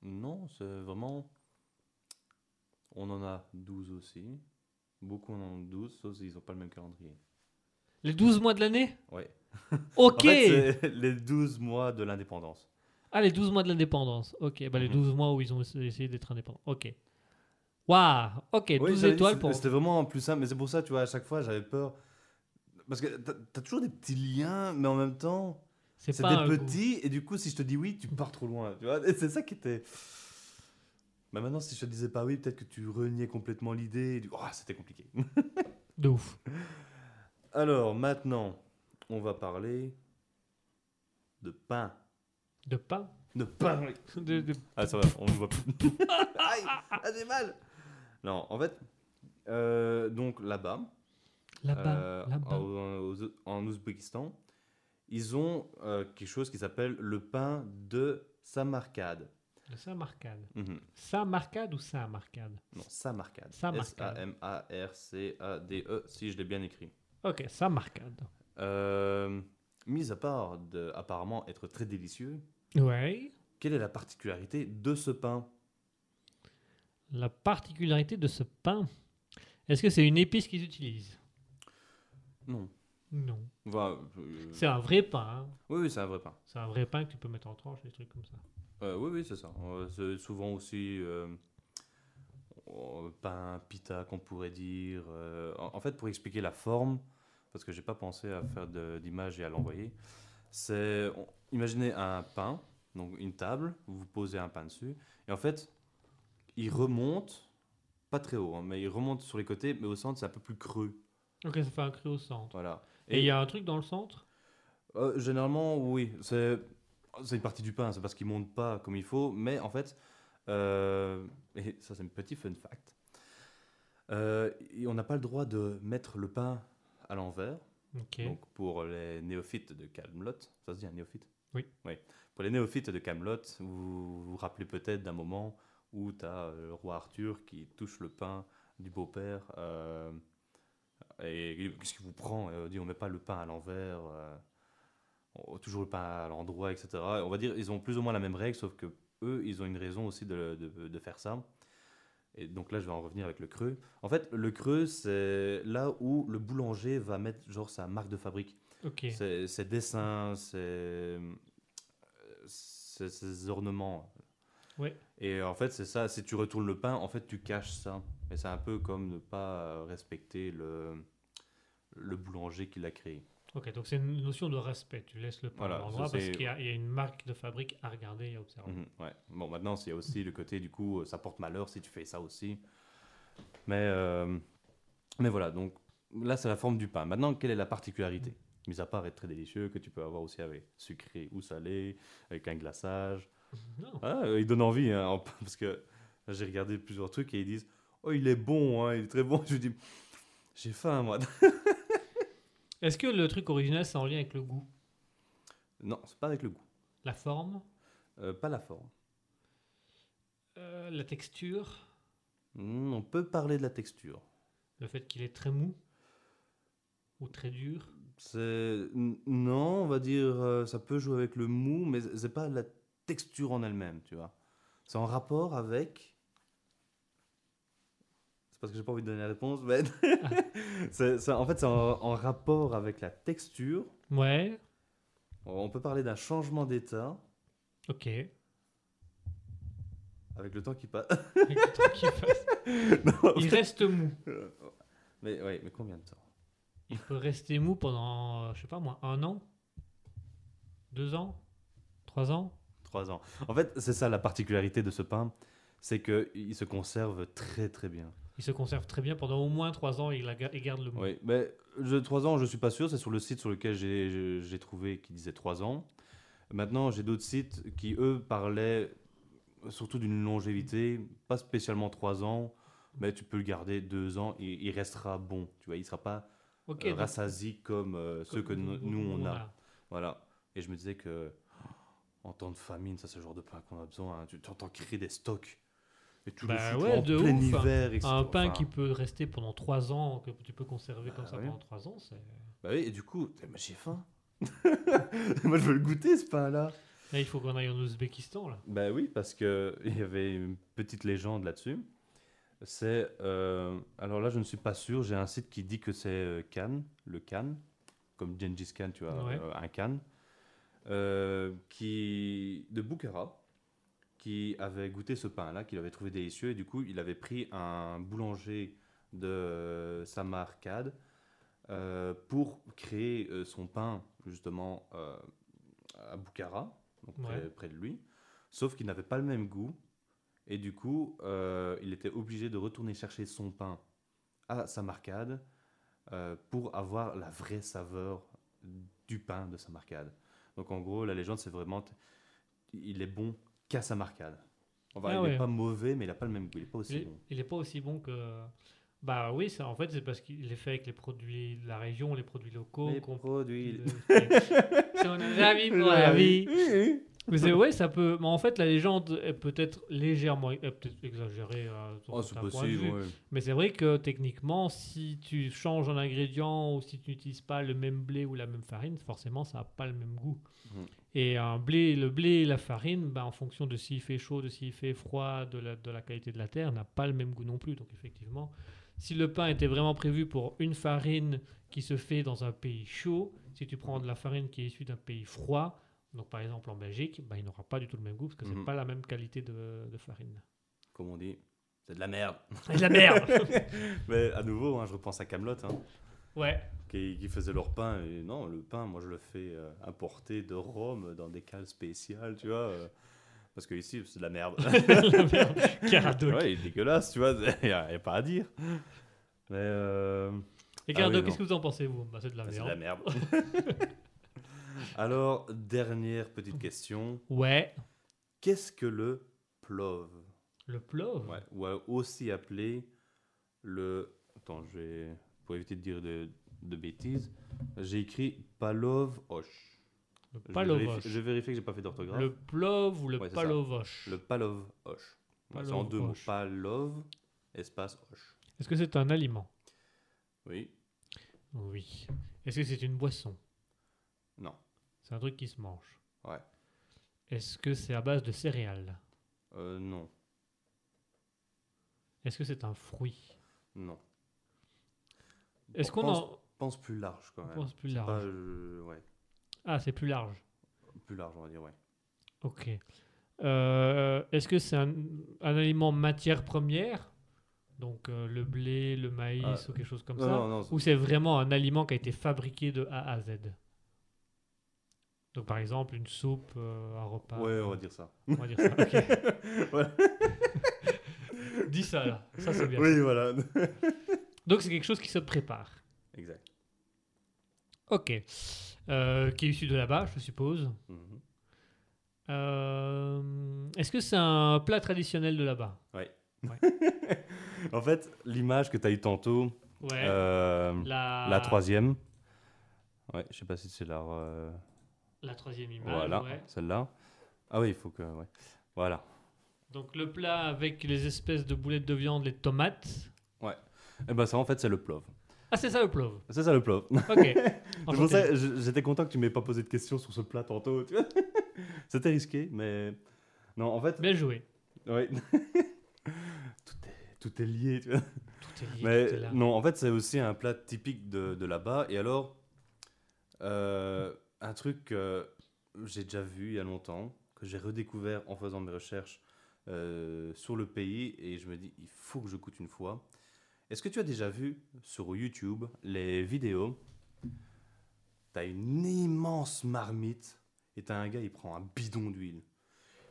Non, c'est vraiment. On en a 12 aussi. Beaucoup en ont 12, sauf qu'ils n'ont pas le même calendrier. Les 12 mois de l'année? Ouais. Ok En fait, c'est les 12 mois de l'indépendance. Ah, les 12 mois de l'indépendance. Ok, bah les Mhm. 12 mois où ils ont essayé d'être indépendants. Ok. Waouh Ok, 12 Oui, j'avais dit, étoiles pour. C'était vraiment plus simple, mais c'est pour ça, tu vois, à chaque fois, j'avais peur. Parce que t'as as toujours des petits liens, mais en même temps, C'est des coup. petits, et du coup, si je te dis oui, tu pars trop loin, tu vois. C'est ça qui était. Mais maintenant, si je te disais pas oui, peut-être que tu reniais complètement l'idée. du- Oh, c'était compliqué. De ouf. Alors, maintenant, on va parler de pain. De pain? De pain. de, de- Ah, ça va, on ne voit plus. Aïe, ah, j'ai mal. Non, en fait, euh, donc là-bas, Là-bas. euh, en Ouzbékistan, ils ont euh, quelque chose qui s'appelle le pain de Samarkand. Le Samarcade. Mhm. Samarcade ou Samarcade? Non. Samarkand. S-A-M-A-R-C-A-D-E, E, si je l'ai bien écrit. Ok, Samarcade. Euh, mis à part de apparemment être très délicieux, Ouais. quelle est la particularité de ce pain? La particularité de ce pain, est-ce que c'est une épice qu'ils utilisent? Non. Non. Euh, C'est un vrai pain. hein. Oui, oui, c'est un vrai pain. C'est un vrai pain que tu peux mettre en tranche, des trucs comme ça. Euh, oui, oui, c'est ça. Euh, c'est souvent aussi euh, euh, pain, pita, qu'on pourrait dire. Euh, en, en fait, pour expliquer la forme, parce que j'ai pas pensé à faire de- d'image et à l'envoyer, c'est on- imaginez un pain, donc une table, vous posez un pain dessus, et en fait, il remonte, pas très haut, hein, mais il remonte sur les côtés, mais au centre, c'est un peu plus creux. Ok, ça fait un cru au centre. Voilà. Et il y a un truc dans le centre? Euh, généralement, oui. C'est une partie du pain, c'est parce qu'il monte pas comme il faut. Mais en fait, euh, et ça c'est un petit fun fact, euh, on n'a pas le droit de mettre le pain à l'envers. Donc pour les néophytes de Camelot, ça se dit un néophyte? Oui. Oui. Pour les néophytes de Camelot, vous vous rappelez peut-être d'un moment où tu as le roi Arthur qui touche le pain du beau-père. Euh, et qu'est-ce qu'il vous prend On dit on met pas le pain à l'envers, euh, toujours le pain à l'endroit, etc. On va dire ils ont plus ou moins la même règle, sauf que eux, ils ont une raison aussi de, de- de faire ça. Et donc là, je vais en revenir avec le creux. En fait, le creux, c'est là où le boulanger va mettre genre sa marque de fabrique. Ok. Ses, ses dessins, ses, euh, ses- ses ornements. Ouais. Et en fait, c'est ça. Si tu retournes le pain, en fait, tu caches ça. Et c'est un peu comme ne pas euh, respecter le, le boulanger qui l'a créé. Ok, donc c'est une notion de respect. Tu laisses le pain Voilà, à l'endroit parce qu'il y, a il y a une marque de fabrique à regarder et à observer. Mhm, ouais. Bon, maintenant, il y a aussi le côté, du coup, euh, ça porte malheur si tu fais ça aussi. Mais, euh, mais voilà, donc là, c'est la forme du pain. Maintenant, quelle est la particularité? Mis à part être très délicieux, que tu peux avoir aussi avec sucré ou salé, avec un glaçage. Ah, euh, il donne envie, hein, parce que j'ai regardé plusieurs trucs et ils disent Oh, il est bon, hein, il est très bon. Je dis J'ai faim, moi. Est-ce que le truc original, c'est en lien avec le goût? Non, c'est pas avec le goût. La forme? Euh, pas la forme. euh, La texture? Hmm, on peut parler de la texture. Le fait qu'il est très mou? Ou très dur? C'est n- non, on va dire euh, ça peut jouer avec le mou, mais c'est pas la texture en elle-même, tu vois. C'est en rapport avec. C'est parce que j'ai pas envie de donner la réponse, mais en fait c'est en, en rapport avec la texture. Ouais, On peut parler d'un changement d'état ok. avec le temps qui passe. Avec le temps qu'il passe. Non, Il reste mou. mais ouais, mais combien de temps? Il peut rester mou pendant, euh, je sais pas moi, un an? Deux ans? Trois ans? Ans. En fait, c'est ça la particularité de ce pain, c'est que il se conserve très très bien. Il se conserve très bien pendant au moins trois ans et il, la ga- il garde le mou. Oui, mais je, 3 ans, je suis pas sûr. C'est sur le site sur lequel j'ai- trouvé qui disait 3 ans. Maintenant, j'ai d'autres sites qui, eux, parlaient surtout d'une longévité, pas spécialement 3 ans, mais tu peux le garder 2 ans et il restera bon. Tu vois, il sera pas euh, rassasié comme euh, ceux que nous, on a. Voilà. Et je me disais que en temps de famine, ça c'est le genre de pain qu'on a besoin. hein. Tu entends créer des stocks. Et tout Bah le ouais, en de plein ouf, hiver. etc. Un pain Enfin, qui peut rester pendant trois ans, que tu peux conserver comme Bah ça oui. pendant trois ans, c'est. Bah oui, et du coup, eh, j'ai faim. Moi, je veux le goûter, ce pain-là. Là, il faut qu'on aille en Ouzbékistan, là. Bah oui, parce que il y avait une petite légende là-dessus. C'est. euh, alors là, je ne suis pas sûr. J'ai un site qui dit que c'est euh, Cannes, le Cannes, comme Gengis Khan, tu vois, Ouais. euh, un Cannes, euh, qui, de Bukhara, qui avait goûté ce pain-là, qu'il avait trouvé délicieux. Et du coup, il avait pris un boulanger de Samarkand euh, pour créer euh, son pain, justement, euh, à Bukhara, donc près, Ouais. près de lui. Sauf qu'il n'avait pas le même goût. Et du coup, il était obligé de retourner chercher son pain à Samarkand euh, pour avoir la vraie saveur du pain de Samarkand. Donc en gros, la légende, c'est vraiment, il est bon qu'à Samarkand. Enfin, Ah il n'est ouais. pas mauvais, mais il n'a pas le même goût. Il n'est pas aussi Il bon. il est pas aussi bon que. Bah oui, ça, en fait, c'est parce qu'il est fait avec les produits de la région, les produits locaux. Les produits. Si on a amis pour la vie. Mais c'est ouais, ça peut. Mais en fait, la légende est peut-être légèrement, peut-être exagérée. euh, Oh, c'est possible, ouais. Mais c'est vrai que techniquement, si tu changes un ingrédient ou si tu n'utilises pas le même blé ou la même farine, forcément, ça n'a pas le même goût. Mhm. Et un blé, le blé et la farine, bah, en fonction de s'il fait chaud, de s'il fait froid, de la, de la qualité de la terre, n'a pas le même goût non plus. Donc effectivement, si le pain était vraiment prévu pour une farine qui se fait dans un pays chaud, si tu prends de la farine qui est issue d'un pays froid, donc par exemple en Belgique, bah, il n'aura pas du tout le même goût parce que c'est Mhm. pas la même qualité de, de farine. Comme on dit, c'est de la merde. C'est de la merde Mais à nouveau, hein, je repense à Camelot, Ouais, qui, qui faisait leur pain. Et non, le pain, moi je le fais euh, importer de Rome dans des cales spéciales, tu vois. euh, parce que ici, c'est de la merde. la merde. Caradoc. ouais, il est dégueulasse, tu vois. Il n'y a, pas à dire. Mais euh, Et Ah Caradoc, oui, qu'est-ce que vous en pensez, vous? Bah, C'est de la bah, c'est de la merde. Alors, dernière petite question. Ouais, Qu'est-ce que le plov? Le plov? ouais, Ou euh, aussi appelé le... Attends, je vais... Pour éviter de dire de, de bêtises, j'ai écrit palov hoche. Le Je palovoche. je vérifie que j'ai pas fait d'orthographe. Le plov ou le Ouais, palovoche? Le palov hoche. Ouais, c'est en deux mots. Palov, espace hoche. Est-ce que c'est un aliment? Oui. Oui. Est-ce que c'est une boisson? Non. C'est un truc qui se mange. Ouais. Est-ce que c'est à base de céréales Euh, non. Est-ce que c'est un fruit Non. Est-ce qu'on pense, en pense plus large quand même. pense plus large pas, euh, ouais. Ah, c'est plus large. Plus large, on va dire, ouais. Ok. Euh, Est-ce que c'est un, un aliment matière première Donc euh, le blé, le maïs Ah, ou quelque chose comme non, ça non, non, Ou c'est vraiment un aliment qui a été fabriqué de A à Z Donc par exemple une soupe, euh, un repas. Ouais, on va dire ça. On va dire ça. ok. Voilà. Dis ça là. Ça c'est bien. Oui, voilà. Donc c'est quelque chose qui se prépare. exact. Ok. Euh, qui est issu de là-bas, je suppose. Mhm. Euh, Est-ce que c'est un plat traditionnel de là-bas? En fait, l'image que tu as eue tantôt, Ouais. la... la troisième. Ouais, je sais pas si c'est la. La troisième image. voilà, ouais. celle-là. Ah oui, il faut que. Ouais. Voilà. Donc le plat avec les espèces de boulettes de viande, les tomates. Et ben ça, en fait, c'est le plov. Ah, c'est ça le plov. C'est ça le plov. Ok. J'étais content que tu m'aies pas posé de questions sur ce plat tantôt. C'était risqué, mais. Non, en fait. Bien joué. Ouais. tout, est, tout est lié, tu vois. Tout est lié, Mais tout est là. non, en fait, c'est aussi un plat typique de, de là-bas. Et alors, euh, un truc que j'ai déjà vu il y a longtemps, que j'ai redécouvert en faisant mes recherches euh, sur le pays, et je me dis, il faut que je goûte une fois. Est-ce que tu as déjà vu sur YouTube les vidéos? T'as une immense marmite, et t'as un gars, il prend un bidon d'huile.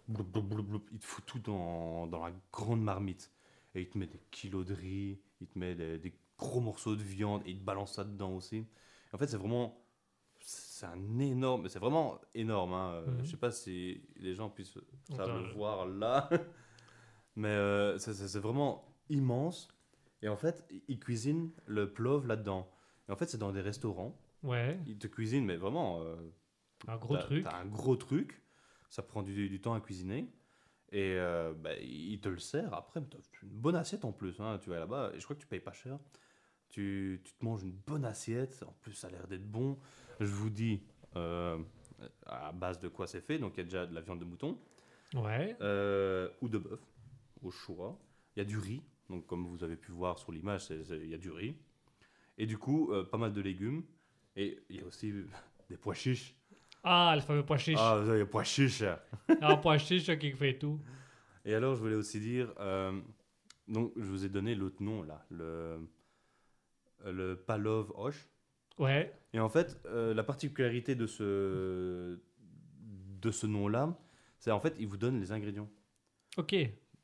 Il te fout tout dans, dans la grande marmite. Et il te met des kilos de riz, il te met des, des gros morceaux de viande et il te balance ça dedans aussi. En fait, c'est vraiment. C'est un énorme. C'est vraiment énorme. Hein. Euh, Mhm. Je sais pas si les gens puissent ça le je- voir là. Mais euh, c'est- vraiment immense. Et en fait, ils cuisinent le plov là-dedans. Et en fait, c'est dans des restaurants. Ouais, Ils te cuisinent, mais vraiment. euh, un gros T'as- truc. T'as un gros truc, ça prend du, du temps à cuisiner. Et euh, bah, il te le sert après. une bonne assiette en plus. hein. Tu vas là-bas, et je crois que tu payes pas cher. Tu, tu te manges une bonne assiette. En plus, ça a l'air d'être bon. Je vous dis euh, à base de quoi c'est fait. Donc, il y a déjà de la viande de mouton Ouais. euh, ou de bœuf au choix. Il y a du riz. Donc, comme vous avez pu voir sur l'image, il y a du riz. Et du coup, euh, pas mal de légumes. Et il y a aussi des pois chiches. Ah, le fameux pois chiche. Ah, avez pois chiches. Un pois chiche qui fait tout. Et alors, je voulais aussi dire, euh, donc, je vous ai donné l'autre nom là, le, le Palov Hoche. Ouais. Et en fait, euh, la particularité de ce, de ce nom-là, c'est en fait, il vous donne les ingrédients. Ok.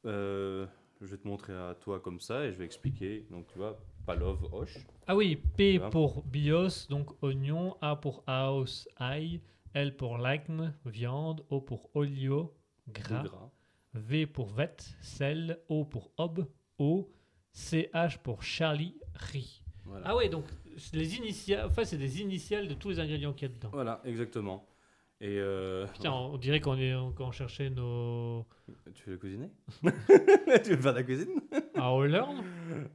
Euh, je vais te montrer à toi comme ça et je vais expliquer. Donc, tu vois, Palov Hoche. Ah oui, P pour bios, donc oignon, A pour house, ail, L pour lime, viande, O pour olio, gras, gras. V pour vet, sel, O pour ob, O, CH pour Charlie, riz. Voilà. Ah ouais, donc les initiales, enfin c'est des initiales de tous les ingrédients qu'il y a dedans. Voilà, exactement. Et euh, Putain, on dirait qu'on est on cherchait nos tu veux cuisiner? Tu veux faire de la cuisine? À Hollande,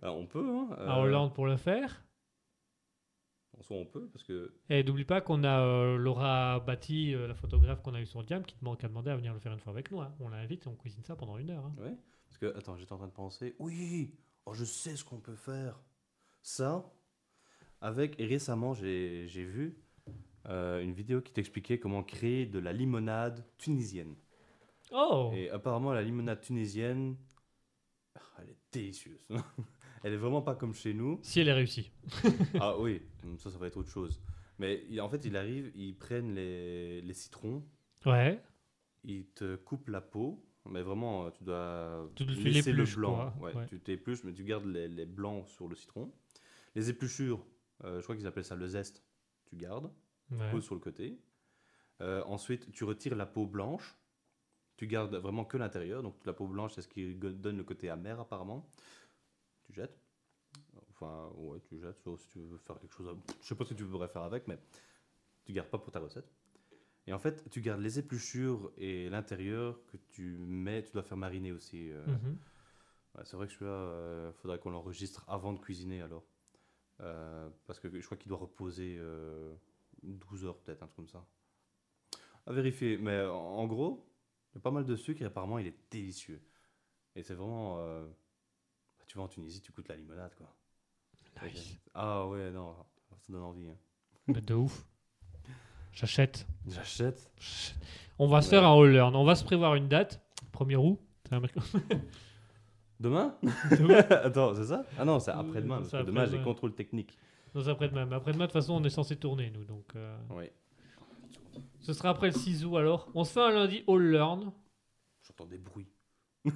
Ah, On peut. Hein. à Euh, Hollande pour le faire? En soi, on peut parce que Et n'oublie pas qu'on a euh, Laura Batty, euh, la photographe qu'on a eu sur Diam, qui demande, qui a demandé à venir le faire une fois avec nous. hein. On l'invite et on cuisine ça pendant une heure. hein. Ouais. Parce que, attends, j'étais en train de penser. Oui, Oh, je sais ce qu'on peut faire. Ça, avec. Et récemment, j'ai vu euh, une vidéo qui t'expliquait comment créer de la limonade tunisienne. Oh Et apparemment, la limonade tunisienne, ah, elle est délicieuse. elle est vraiment pas comme chez nous. Si elle est réussie. Ah oui, ça, ça va être autre chose. Mais il- en fait, il arrive, ils prennent les, les citrons, Ouais. ils te coupent la peau. Mais vraiment, tu dois Tu- tu laisser le l'épluches, blanc. quoi. Ouais, Ouais. Tu t'épluches, mais tu gardes les, les blancs sur le citron. Les épluchures, je crois qu'ils appellent ça le zeste, tu gardes, tu ouais. poses sur le côté. Euh, ensuite, tu retires la peau blanche. Tu gardes vraiment que l'intérieur. Donc la peau blanche, c'est ce qui donne le côté amer apparemment. Tu jettes. Enfin, ouais, tu jettes. sauf si tu veux faire quelque chose. à- Je sais pas ce que tu voudrais faire avec, mais tu gardes pas pour ta recette. Et en fait, tu gardes les épluchures et l'intérieur que tu mets. Tu dois faire mariner aussi. euh. Mhm. Ouais, c'est vrai que celui-là, il faudrait qu'on l'enregistre avant de cuisiner alors. Euh, parce que je crois qu'il doit reposer euh, 12 heures peut-être, un truc comme ça. À vérifier. Mais en, gros, il y a pas mal de sucre et apparemment il est délicieux. Et c'est vraiment... euh, bah, tu vas en Tunisie, tu goûtes la limonade quoi. Nice. Ah ouais, non, ça donne envie. hein. Mais de ouf. J'achète. J'achète. On va se Ouais. faire un all. On va se prévoir une date. 1er août. Demain. Attends, c'est ça? Ah non, c'est après-demain. Euh, Parce que demain, j'ai contrôle technique. Non, c'est après-demain. Mais après-demain, de toute façon, on est censé tourner, nous. Donc, euh, Oui. ce sera après le 6 août alors. On se fait un lundi all learn. J'entends des bruits.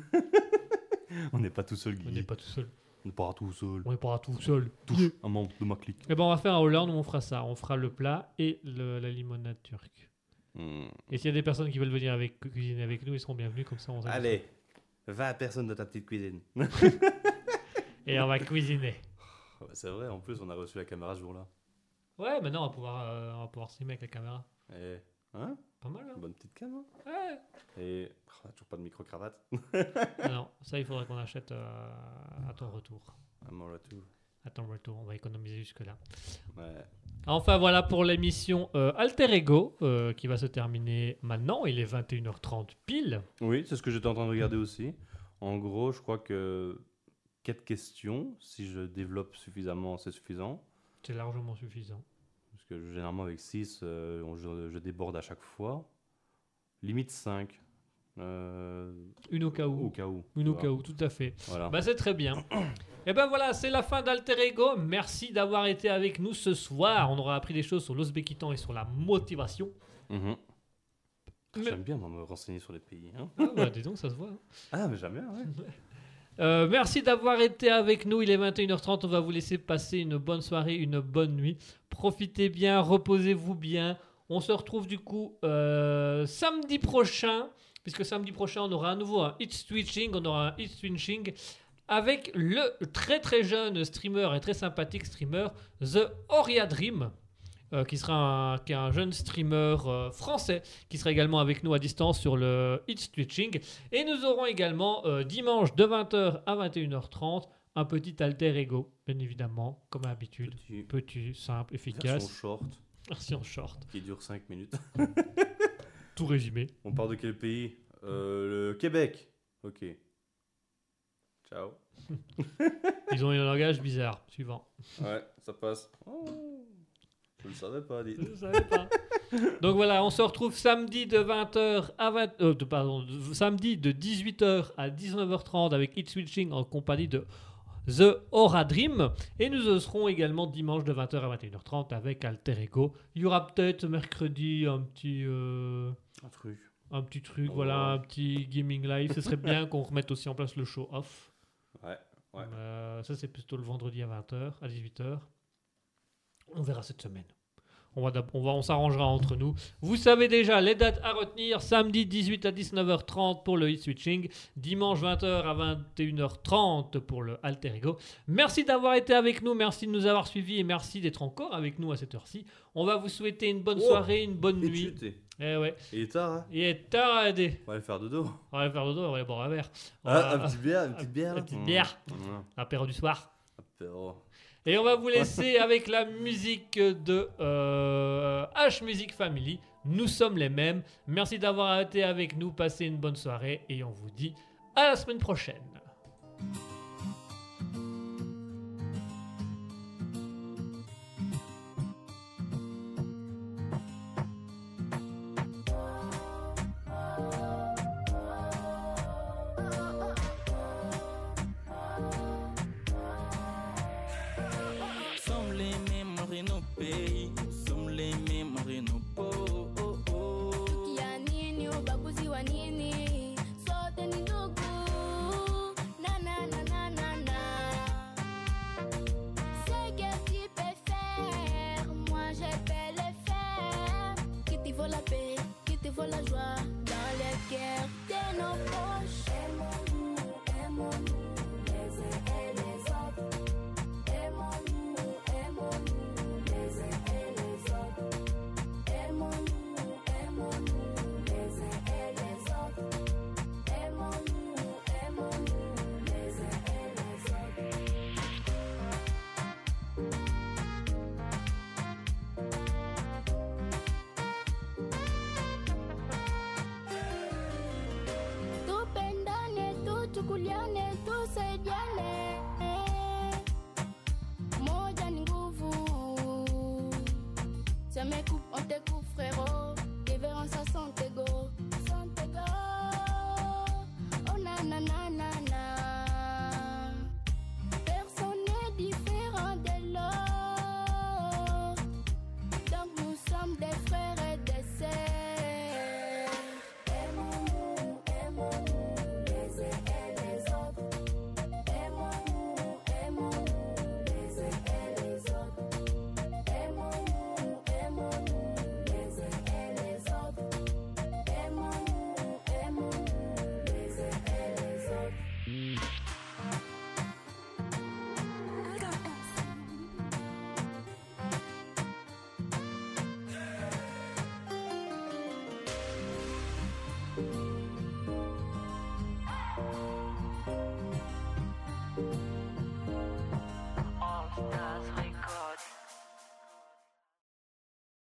On n'est pas tout seul, Guy. On n'est pas tout seul. On n'est pas tout seul. On n'est pas tout seul. Touche un membre de ma clique. Et ben, on va faire un all learn où on fera ça. On fera le plat et le- la limonade turque. Hmm. Et s'il y a des personnes qui veulent venir avec, cuisiner avec nous, ils seront bienvenus. Comme ça, on s'amuse. Allez, 20 personnes dans ta petite cuisine. Et on va cuisiner. Ouais, c'est vrai, en plus, on a reçu la caméra ce jour-là. Ouais, maintenant, on va pouvoir, euh, on va pouvoir mettre avec la caméra. Et, hein? Pas mal, hein Bonne petite cam. hein Ouais. Et oh, on a toujours pas de micro-cravate. non, ça, il faudrait qu'on achète euh, à ton retour. À mon retour. À ton retour, on va économiser jusque-là. Ouais. Enfin, voilà pour l'émission euh, Alter Ego euh, qui va se terminer maintenant. Il est 21h30 pile. Oui, c'est ce que j'étais en train de regarder aussi. En gros, je crois que 4 questions, si je développe suffisamment, c'est suffisant. C'est largement suffisant. Parce que généralement, avec 6, je, je déborde à chaque fois. Limite 5. Euh, Une au cas au où. cas où. Une au cas où, tout à fait. Voilà. Bah, c'est très bien. Et ben voilà, c'est la fin d'Alter Ego. Merci d'avoir été avec nous ce soir. On aura appris des choses sur l'Ouzbékistan et sur la motivation. Mhm. Mais- J'aime bien moi, me renseigner sur les pays. hein. Ah, bah, dis donc, ça se voit. hein. Ah, mais j'aime bien, ouais. Euh, merci d'avoir été avec nous. Il est 21h30. On va vous laisser passer une bonne soirée, une bonne nuit. Profitez bien, reposez-vous bien. On se retrouve du coup euh, samedi prochain, puisque samedi prochain, on aura à nouveau un Hit Switching. On aura un Hit Switching avec le très très jeune streamer et très sympathique streamer The Oria Dream. euh, qui sera un, qui est un jeune streamer euh, français qui sera également avec nous à distance sur le Hit Twitching. Et nous aurons également euh, dimanche de 20h à 21h30 un petit alter ego, bien évidemment, comme à l'habitude. Petit Petit, simple, version efficace. short Version short. qui dure 5 minutes. Tout résumé. On part de quel pays? Euh, Le Québec. Ok. Ciao. Ils ont eu un langage bizarre. Suivant. Ouais, ça passe. Oh, je le savais pas, dit. Je savais pas. Donc voilà, on se retrouve samedi de 20h à 20 euh, de- pardon, samedi de 18h à 19h30 avec Hit Switching en compagnie de The Aura Dream et nous serons également dimanche de 20h à 21h30 avec Alter Ego. Il y aura peut-être mercredi un petit euh, Un truc. un petit truc, Oh. voilà, un petit gaming live. Ce serait bien qu'on remette aussi en place le show off. Ouais. Ouais. Euh, ça c'est plutôt le vendredi à 20h, à 18h. On verra cette semaine. On, va, on, va, on s'arrangera entre nous. Vous savez déjà les dates à retenir. Samedi 18 à 19h30 pour le e-switching. Dimanche 20h à 21h30 pour le alter ego. Merci d'avoir été avec nous. Merci de nous avoir suivis et merci d'être encore avec nous à cette heure-ci. On va vous souhaiter une bonne Oh. soirée, une bonne Et nuit. Eh ouais. Il est tard, hein Il est tard à aider. On va aller faire dodo. On va aller faire dodo, on va aller boire un verre. On Ah, va- un petit bière, une petite bière. Une petite Mmh. bière. Mmh. Apéro du soir. Apéro. Et on va vous laisser avec la musique de euh, H Music Family. Nous sommes les mêmes. Merci d'avoir été avec nous. Passez une bonne soirée et on vous dit à la semaine prochaine.